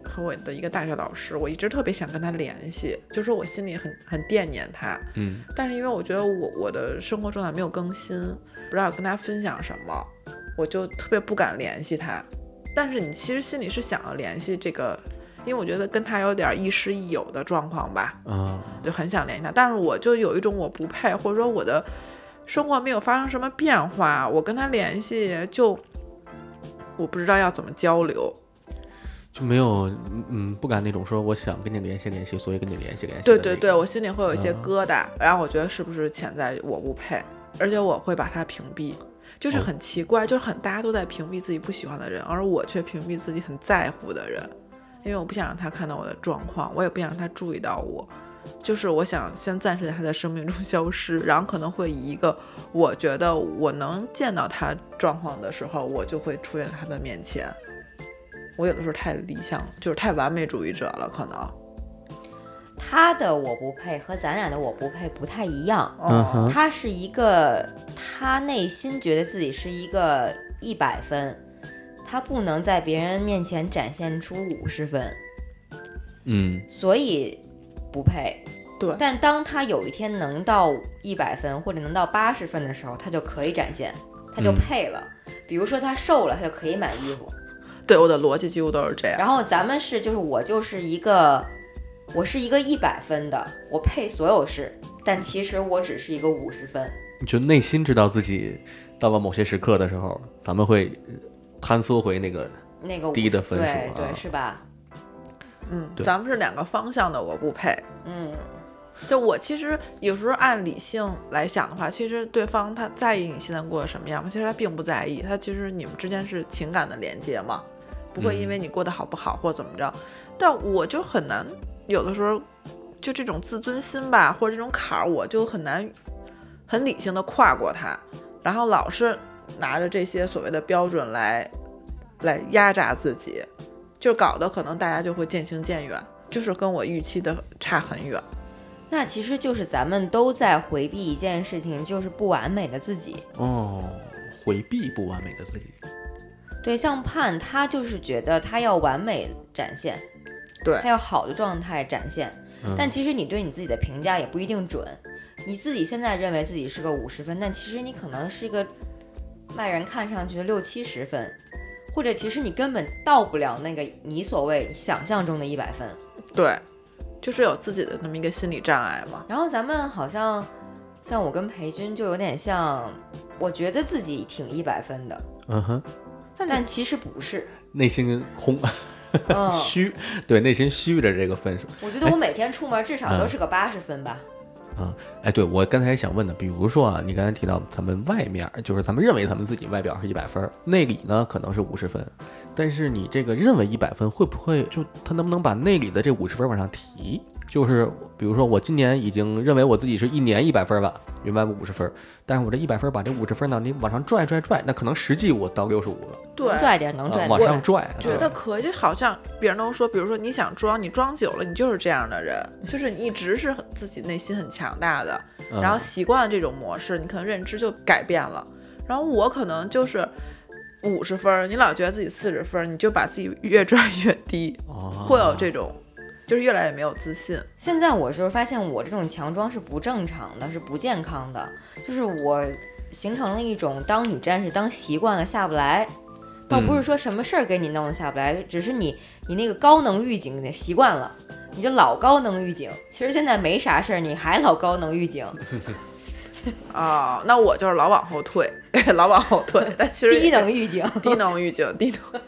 和我的一个大学老师，我一直特别想跟他联系，就说我心里很很惦念他，嗯，但是因为我觉得我我的生活状态没有更新，不知道跟他分享什么，我就特别不敢联系他。但是你其实心里是想要联系这个，因为我觉得跟他有点亦师亦友的状况吧，嗯，就很想联系他。但是我就有一种我不配，或者说我的生活没有发生什么变化，我跟他联系就我不知道要怎么交流。就没有嗯嗯不敢那种说我想跟你联系联系，所以跟你联系联系。对对对，我心里会有一些嗯。疙瘩，然后我觉得是不是潜在我不配，而且我会把他屏蔽，就是哦。很奇怪，就是很大家都在屏蔽自己不喜欢的人，而我却屏蔽自己很在乎的人，因为我不想让他看到我的状况，我也不想让他注意到我，就是我想先暂时在他的生命中 消失，然后可能会以一个我觉得我能见到他状况的时候，我就会出现在他的面前。我有的时候太理想，就是太完美主义者了，可能。他的我不配和咱俩的我不配不太一样。嗯他是一个，他内心觉得自己是一个一百分，他不能在别人面前展现出五十分，嗯所以不配。对但当他有一天能到一百分或者能到八十分的时候，他就可以展现，他就嗯配了。比如说他瘦了，他就可以买衣服。对，我的逻辑几乎都是这样。然后咱们是，就是我就是一个，我是一个一百分的，我配所有事，但其实我只是一个五十分。就内心知道自己到了某些时刻的时候，咱们会呃坍缩回那个那个低的分数啊对对，是吧？嗯，对咱们是两个方向的，我不配。嗯，就我其实有时候按理性来想的话，其实对方他在意你现在过得什么样吗？其实他并不在意，他其实你们之间是情感的连接嘛，不会因为你过得好不好或怎么着。但我就很难，有的时候就这种自尊心吧，或者这种坎儿，我就很难很理性的跨过它，然后老是拿着这些所谓的标准来来压榨自己，就搞得可能大家就会渐行渐远，就是跟我预期的差很远。那其实就是咱们都在回避一件事情，就是不完美的自己。哦，回避不完美的自己。对，像盼他就是觉得他要完美展现，对他要好的状态展现。嗯但其实你对你自己的评价也不一定准，你自己现在认为自己是个五十分，但其实你可能是一个外人看上去六七十分，或者其实你根本到不了那个你所谓想象中的一百分。对，就是有自己的那么一个心理障碍嘛。然后咱们好像像我跟裴军就有点像，我觉得自己挺一百分的，嗯哼，但其实不是。内心空嗯，虚，对，内心虚着这个分数。我觉得我每天出门至少都是个八十分吧。哎，啊，哎对我刚才想问的，比如说啊，你刚才提到咱们外面，就是咱们认为咱们自己外表是一百分，内里呢可能是五十分，但是你这个认为一百分，会不会就他能不能把内里的这五十分往上提？就是比如说我今年已经认为我自己是一年一百分了，原本五十分，但是我这一百分把这五十分呢，你往上拽拽拽，那可能实际我到六十五了，对，拽点，能啊拽点。往上拽，觉得可以，就好像别人都说，比如说你想装，你装久了，你就是这样的人，就是你一直是自己内心很强大的，嗯然后习惯了这种模式，你可能认知就改变了。然后我可能就是五十分儿，你老觉得自己四十分儿，你就把自己越拽越低，哦会有这种，就是越来越没有自信。现在我就是发现我这种强装是不正常的，是不健康的，就是我形成了一种当女战士当习惯了下不来。倒不是说什么事儿给你弄得下不来，只是你你那个高能预警你习惯了，你就老高能预警。其实现在没啥事儿，你还老高能预警，啊、那我就是老往后退，老往后退，但其实 低能预警。低能预警，低能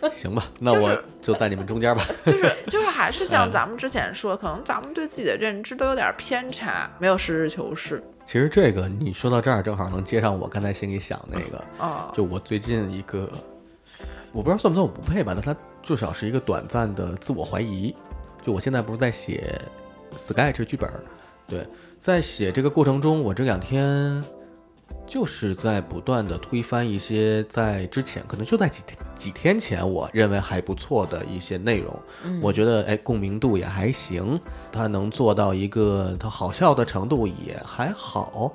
行吧，那我就在你们中间吧。就是就是还是像嗯咱们之前说，可能咱们对自己的认知都有点偏差，没有实事求是其实这个你说到这儿，正好能接上我刚才心里想那个，啊。就我最近一个，我不知道算不算我不配吧，但它至少是一个短暂的自我怀疑。就我现在不是在写 Sketch 剧本儿，对，在写这个过程中，我这两天就是在不断的推翻一些在之前可能就在几天几天前我认为还不错的一些内容，我觉得哎共鸣度也还行，它能做到一个它好笑的程度也还好。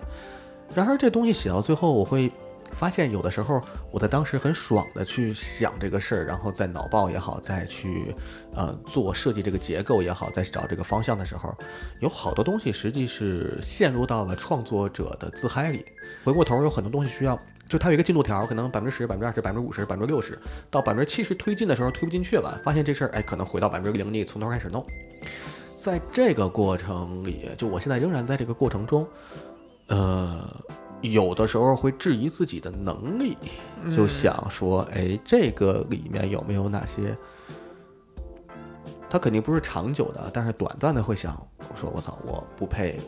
然而这东西写到最后，我会发现有的时候我在当时很爽的去想这个事儿，然后在脑爆也好，再去呃做设计这个结构也好，再找这个方向的时候，有好多东西实际是陷入到了创作者的自嗨里。回过头有很多东西需要，就它有一个进度条，可能百分之十、百分之二十、百分之五十、百分之六十，到百分之七十推进的时候推不进去了，发现这事儿哎可能回到百分之零，你从头开始弄。在这个过程里，就我现在仍然在这个过程中，呃，有的时候会质疑自己的能力，就想说，哎，这个里面有没有哪些？他肯定不是长久的，但是短暂的会想，我说我操，我不配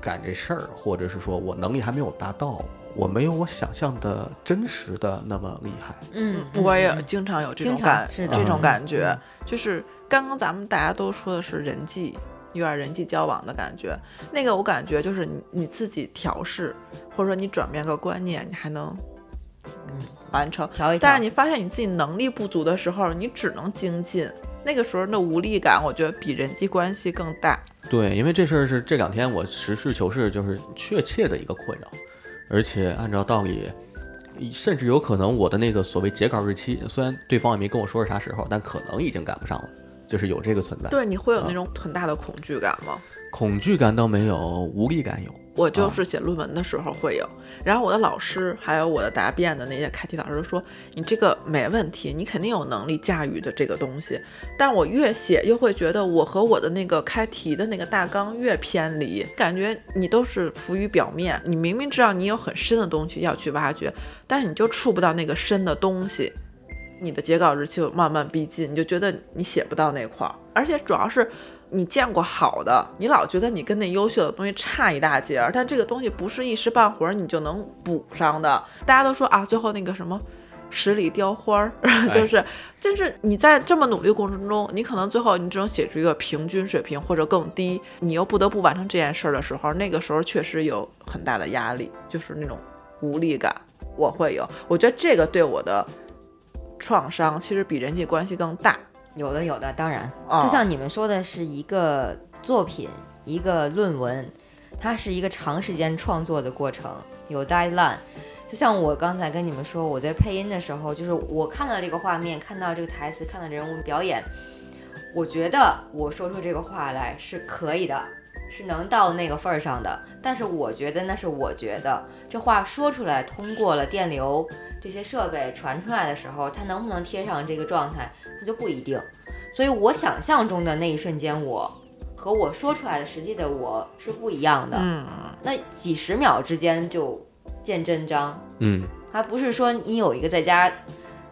干这事儿，或者是说我能力还没有达到，我没有我想象的真实的那么厉害。嗯，我也嗯经常有这种感，是这种嗯感觉，就是刚刚咱们大家都说的是人际，有点人际交往的感觉。那个我感觉就是你你自己调试，或者说你转变个观念，你还能完成。调一调。但是你发现你自己能力不足的时候，你只能精进。那个时候的无力感，我觉得比人际关系更大。对，因为这事儿是这两天我实事求是，就是确切的一个困扰，而且按照道理，甚至有可能我的那个所谓截稿日期，虽然对方也没跟我说是啥时候，但可能已经赶不上了，就是有这个存在。对，你会有啊那种很大的恐惧感吗？恐惧感倒没有，无力感有。我啊就是写论文的时候会有，然后我的老师还有我的答辩的那些开题老师都说你这个没问题，你肯定有能力驾驭的这个东西。但我越写又会觉得我和我的那个开题的那个大纲越偏离，感觉你都是浮于表面。你明明知道你有很深的东西要去挖掘，但是你就触不到那个深的东西。你的截稿日期就慢慢逼近，你就觉得你写不到那块儿，而且主要是你见过好的，你老觉得你跟那优秀的东西差一大截儿，但这个东西不是一时半会儿你就能补上的。大家都说啊，最后那个什么。十里雕花儿，就 是，就是你在这么努力过程中，你可能最后你只能写出一个平均水平或者更低，你又不得不完成这件事儿的时候，那个时候确实有很大的压力，就是那种无力感，我会有。我觉得这个对我的创伤其实比人际关系更大。有的有的，当然，啊就像你们说的是一个作品，一个论文，它是一个长时间创作的过程，有 deadline。就像我刚才跟你们说，我在配音的时候，就是我看到这个画面，看到这个台词，看到人物表演，我觉得我说出这个话来是可以的，是能到那个份儿上的。但是我觉得那是我觉得这话说出来，通过了电流这些设备传出来的时候，它能不能贴上这个状态，它就不一定。所以我想象中的那一瞬间，我和我说出来的实际的我是不一样的。嗯，那几十秒之间就见真章，嗯，还不是说你有一个在家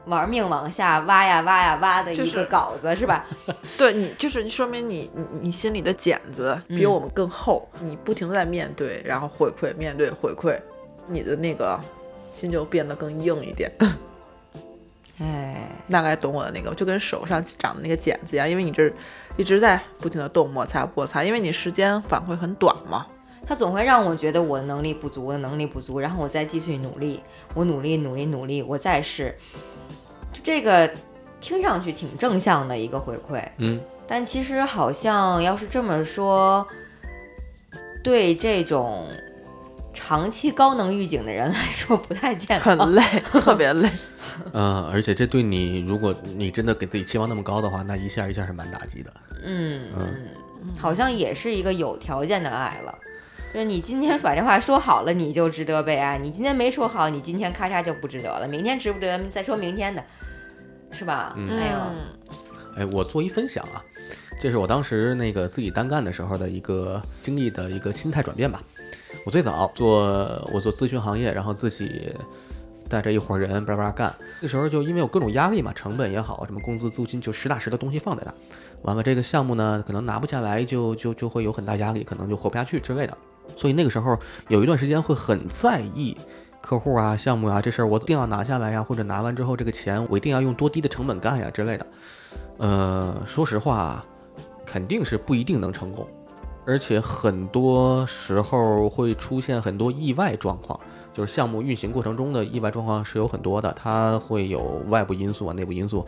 玩命往下挖呀挖呀挖的一个稿子是吧？对你就是说明你你你心里的茧子比嗯我们更厚，你不停的在面对，然后回馈，面对回馈，你的那个心就变得更硬一点。哎，大概懂我的那个，就跟手上长的那个茧子一样，因为你这一直在不停的动摩擦摩擦，因为你时间反馈很短嘛。他总会让我觉得我的能力不足，我的能力不足，然后我再继续努力，我努力努力努力，我再试。这个听上去挺正向的一个回馈，嗯，但其实好像要是这么说，对这种长期高能预警的人来说不太健康。很累，特别累。嗯，而且这对你，如果你真的给自己期望那么高的话，那一下一下是蛮打击的。嗯嗯，好像也是一个有条件的爱了。就是你今天把这话说好了，你就值得被爱；你今天没说好，你今天咔嚓就不值得了。明天值不值得，再说明天的，是吧？嗯哎呦，哎，我做一分享啊，这是我当时那个自己单干的时候的一个经历的一个心态转变吧。我最早做我做咨询行业，然后自己带着一伙人叭叭干，那时候就因为有各种压力嘛，成本也好，什么工资、租金，就实打实的东西放在那。完了，这个项目呢，可能拿不下来就，就就会有很大压力，可能就活不下去之类的。所以那个时候有一段时间会很在意客户啊、项目啊这事儿，我一定要拿下来呀，或者拿完之后这个钱我一定要用多低的成本干呀之类的。呃，说实话，肯定是不一定能成功，而且很多时候会出现很多意外状况，就是项目运行过程中的意外状况是有很多的，它会有外部因素啊、内部因素，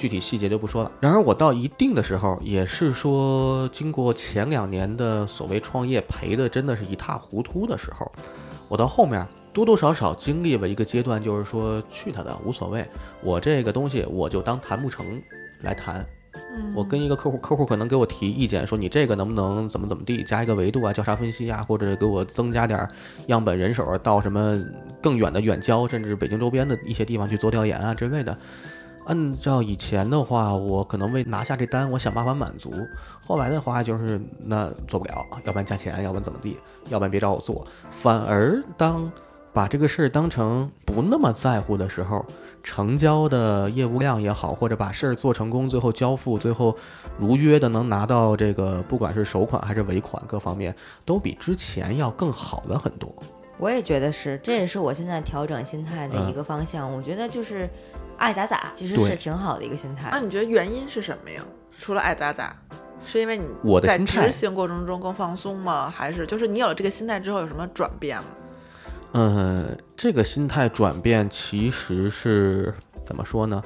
具体细节就不说了。然而我到一定的时候，也是说经过前两年的所谓创业赔的真的是一塌糊涂的时候，我到后面。多多少少经历了一个阶段，就是说去他的无所谓，我这个东西我就当谈不成来谈，我跟一个客户，客户可能给我提意见，说你这个能不能怎么怎么地，加一个维度啊，交叉分析啊，或者给我增加点儿样本人手儿到什么更远的远郊，甚至北京周边的一些地方去做调研啊之类的。按照以前的话，我可能为拿下这单，我想办法满足。后来的话就是那做不了，要不然加钱，要不然怎么地，要不然别找我做。反而当把这个事儿当成不那么在乎的时候，成交的业务量也好，或者把事儿做成功，最后交付，最后如约的能拿到这个，不管是首款还是尾款，各方面都比之前要更好了很多。我也觉得是，这也是我现在调整心态的一个方向。我觉得就是爱咋咋，其实是挺好的一个心态。那你觉得原因是什么呀？除了爱咋咋，是因为你在我的心态执行过程中更放松吗？还是就是你有了这个心态之后有什么转变吗？嗯，这个心态转变其实是怎么说呢？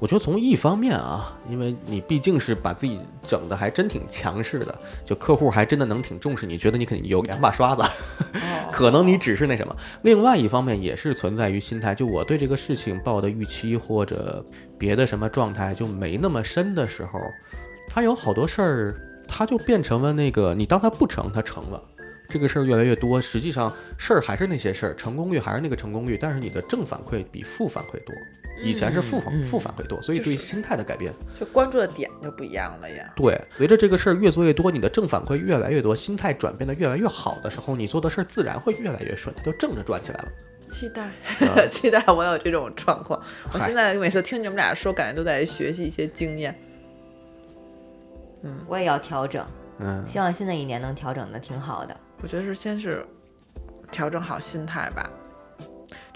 我觉得从一方面啊，因为你毕竟是把自己整的还真挺强势的，就客户还真的能挺重视你，觉得你肯定有两把刷子，哦 可能你只是那什么。另外一方面也是存在于心态，就我对这个事情抱的预期或者别的什么状态就没那么深的时候，他有好多事儿，它就变成了那个你当他不成，他成了。这个事儿越来越多，实际上事儿还是那些事儿，成功率还是那个成功率，但是你的正反馈比负反馈多。以前是负反、嗯负反馈多，所以对就是心态的改变，就关注的点就不一样了呀。对，随着这个事儿越做越多，你的正反馈越来越多，心态转变的越来越好的时候，你做的事儿自然会越来越顺，就正着转起来了。期待，嗯 期待我有这种状况。我现在每次听你们俩说，感觉都在学习一些经验。嗯我也要调整，嗯，希望新的一年能调整的挺好的。我觉得是先是调整好心态吧，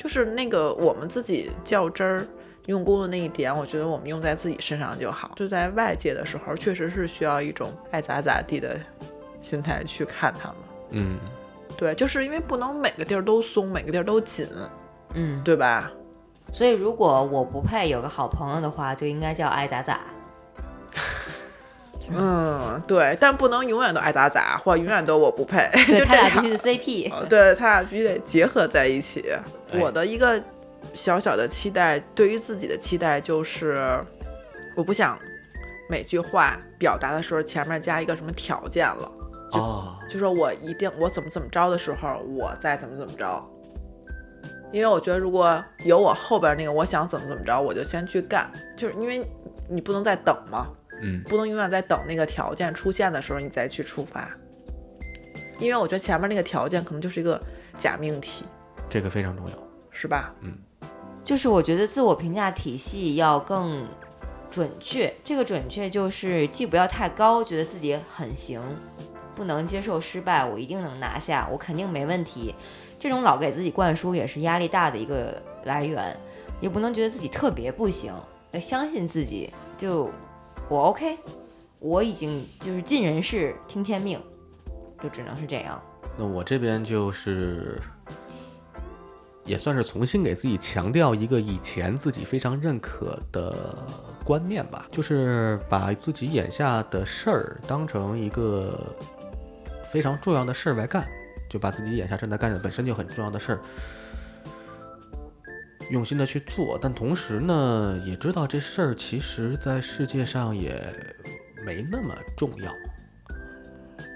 就是那个我们自己较真儿用功的那一点，我觉得我们用在自己身上就好。就在外界的时候，确实是需要一种爱咋咋地的心态去看他们。嗯，对，就是因为不能每个地儿都松，每个地儿都紧，嗯，对吧？所以如果我不配有个好朋友的话，就应该叫爱咋咋。嗯，对，但不能永远都爱咋咋，或永远都我不配，就这俩他俩必须是 CP。呃对他俩必须得结合在一起。哎我的一个小小的期待，对于自己的期待就是，我不想每句话表达的时候前面加一个什么条件了，哦，就说我一定我怎么怎么着的时候，我再怎么怎么着。因为我觉得，如果有我后边那个我想怎么怎么着，我就先去干，就是因为你不能再等嘛，嗯，不能永远在等那个条件出现的时候你再去出发。因为我觉得前面那个条件可能就是一个假命题，这个非常重要。是吧？嗯就是我觉得自我评价体系要更准确，这个准确就是既不要太高，觉得自己很行，不能接受失败，我一定能拿下，我肯定没问题。这种老给自己灌输也是压力大的一个来源，也不能觉得自己特别不行，要相信自己，就我 OK，我已经就是尽人事听天命，就只能是这样。那我这边就是，也算是重新给自己强调一个以前自己非常认可的观念吧，就是把自己眼下的事儿当成一个非常重要的事儿来干，就把自己眼下正在干的本身就很重要的事儿，用心的去做。但同时呢，也知道这事儿其实在世界上也没那么重要。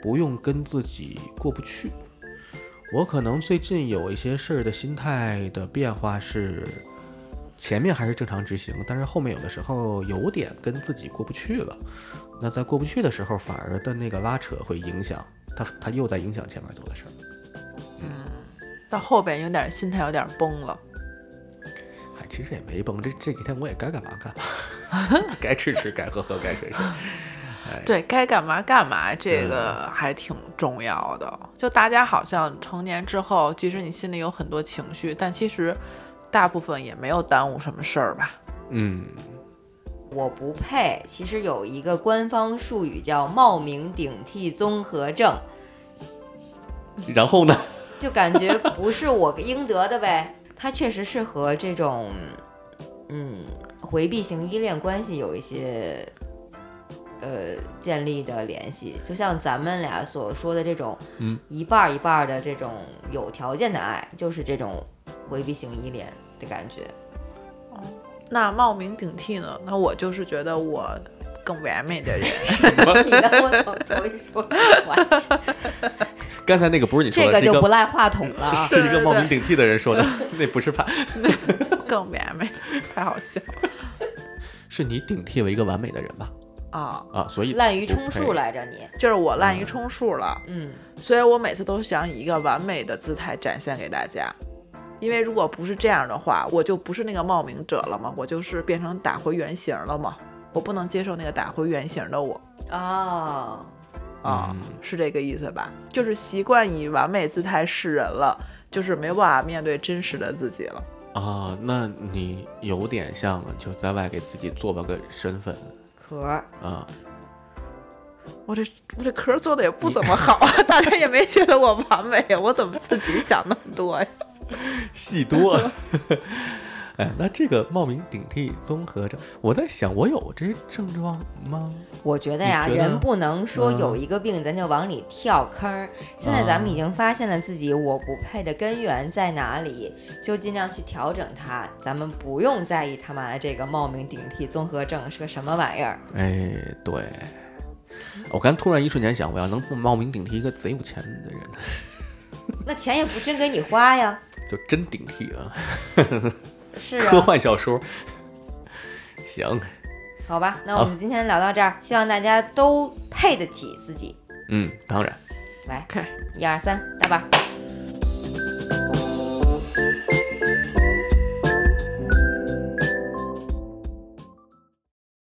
不用跟自己过不去。我可能最近有一些事儿的心态的变化是，前面还是正常执行，但是后面有的时候有点跟自己过不去了。那在过不去的时候，反而的那个拉扯会影响他，他又在影响前面做的事儿。嗯到后边有点心态有点崩了。哎，其实也没崩，这这几天我也该干嘛干嘛，该吃吃，该喝喝，该睡睡。对该干嘛干嘛，这个还挺重要的。就大家好像成年之后，即使你心里有很多情绪，但其实大部分也没有耽误什么事儿吧。嗯，我不配，其实有一个官方术语叫冒名顶替综合症，然后呢？就感觉不是我应得的呗。它确实是和这种嗯回避型依恋关系有一些呃建立的联系，就像咱们俩所说的这种嗯一半儿一半儿的这种有条件的爱，就是这种回避型依恋的感觉。那冒名顶替呢？那我就是觉得我更完美的人。你让我从头一说完，刚才那个不是你说这的，这个个就不赖话筒了啊。是一个冒名顶替的人说的，那不是他，更完美，太好笑了是你顶替了一个完美的人吧？啊！啊，所以滥竽充数来着你，就是我滥竽充数了，嗯，所以我每次都想以一个完美的姿态展现给大家。因为如果不是这样的话，我就不是那个冒名者了嘛，我就是变成打回原形了嘛。我不能接受那个打回原形的我哦，啊，嗯是这个意思吧？就是习惯以完美姿态示人了，就是没办法面对真实的自己了。啊，那你有点像就在外给自己做了个身份壳儿啊，我这我这壳做的也不怎么好啊，大家也没觉得我完美呀，我怎么自己想那么多呀？戏多。哎，那这个冒名顶替综合症，我在想，我有这症状吗？我觉得呀，人不能说嗯有一个病咱就往里跳坑儿。现在咱们已经发现了自己我不配的根源在哪里，就尽量去调整它。咱们不用在意他妈的这个冒名顶替综合症是个什么玩意儿。哎，对，我刚突然一瞬间想，我要能冒名顶替一个贼有钱的人，那钱也不真给你花呀。就真顶替啊！是科啊，幻小说，行，好吧，那我们今天聊到这儿，希望大家都配得起自己。嗯，当然。来。一二三，大吧。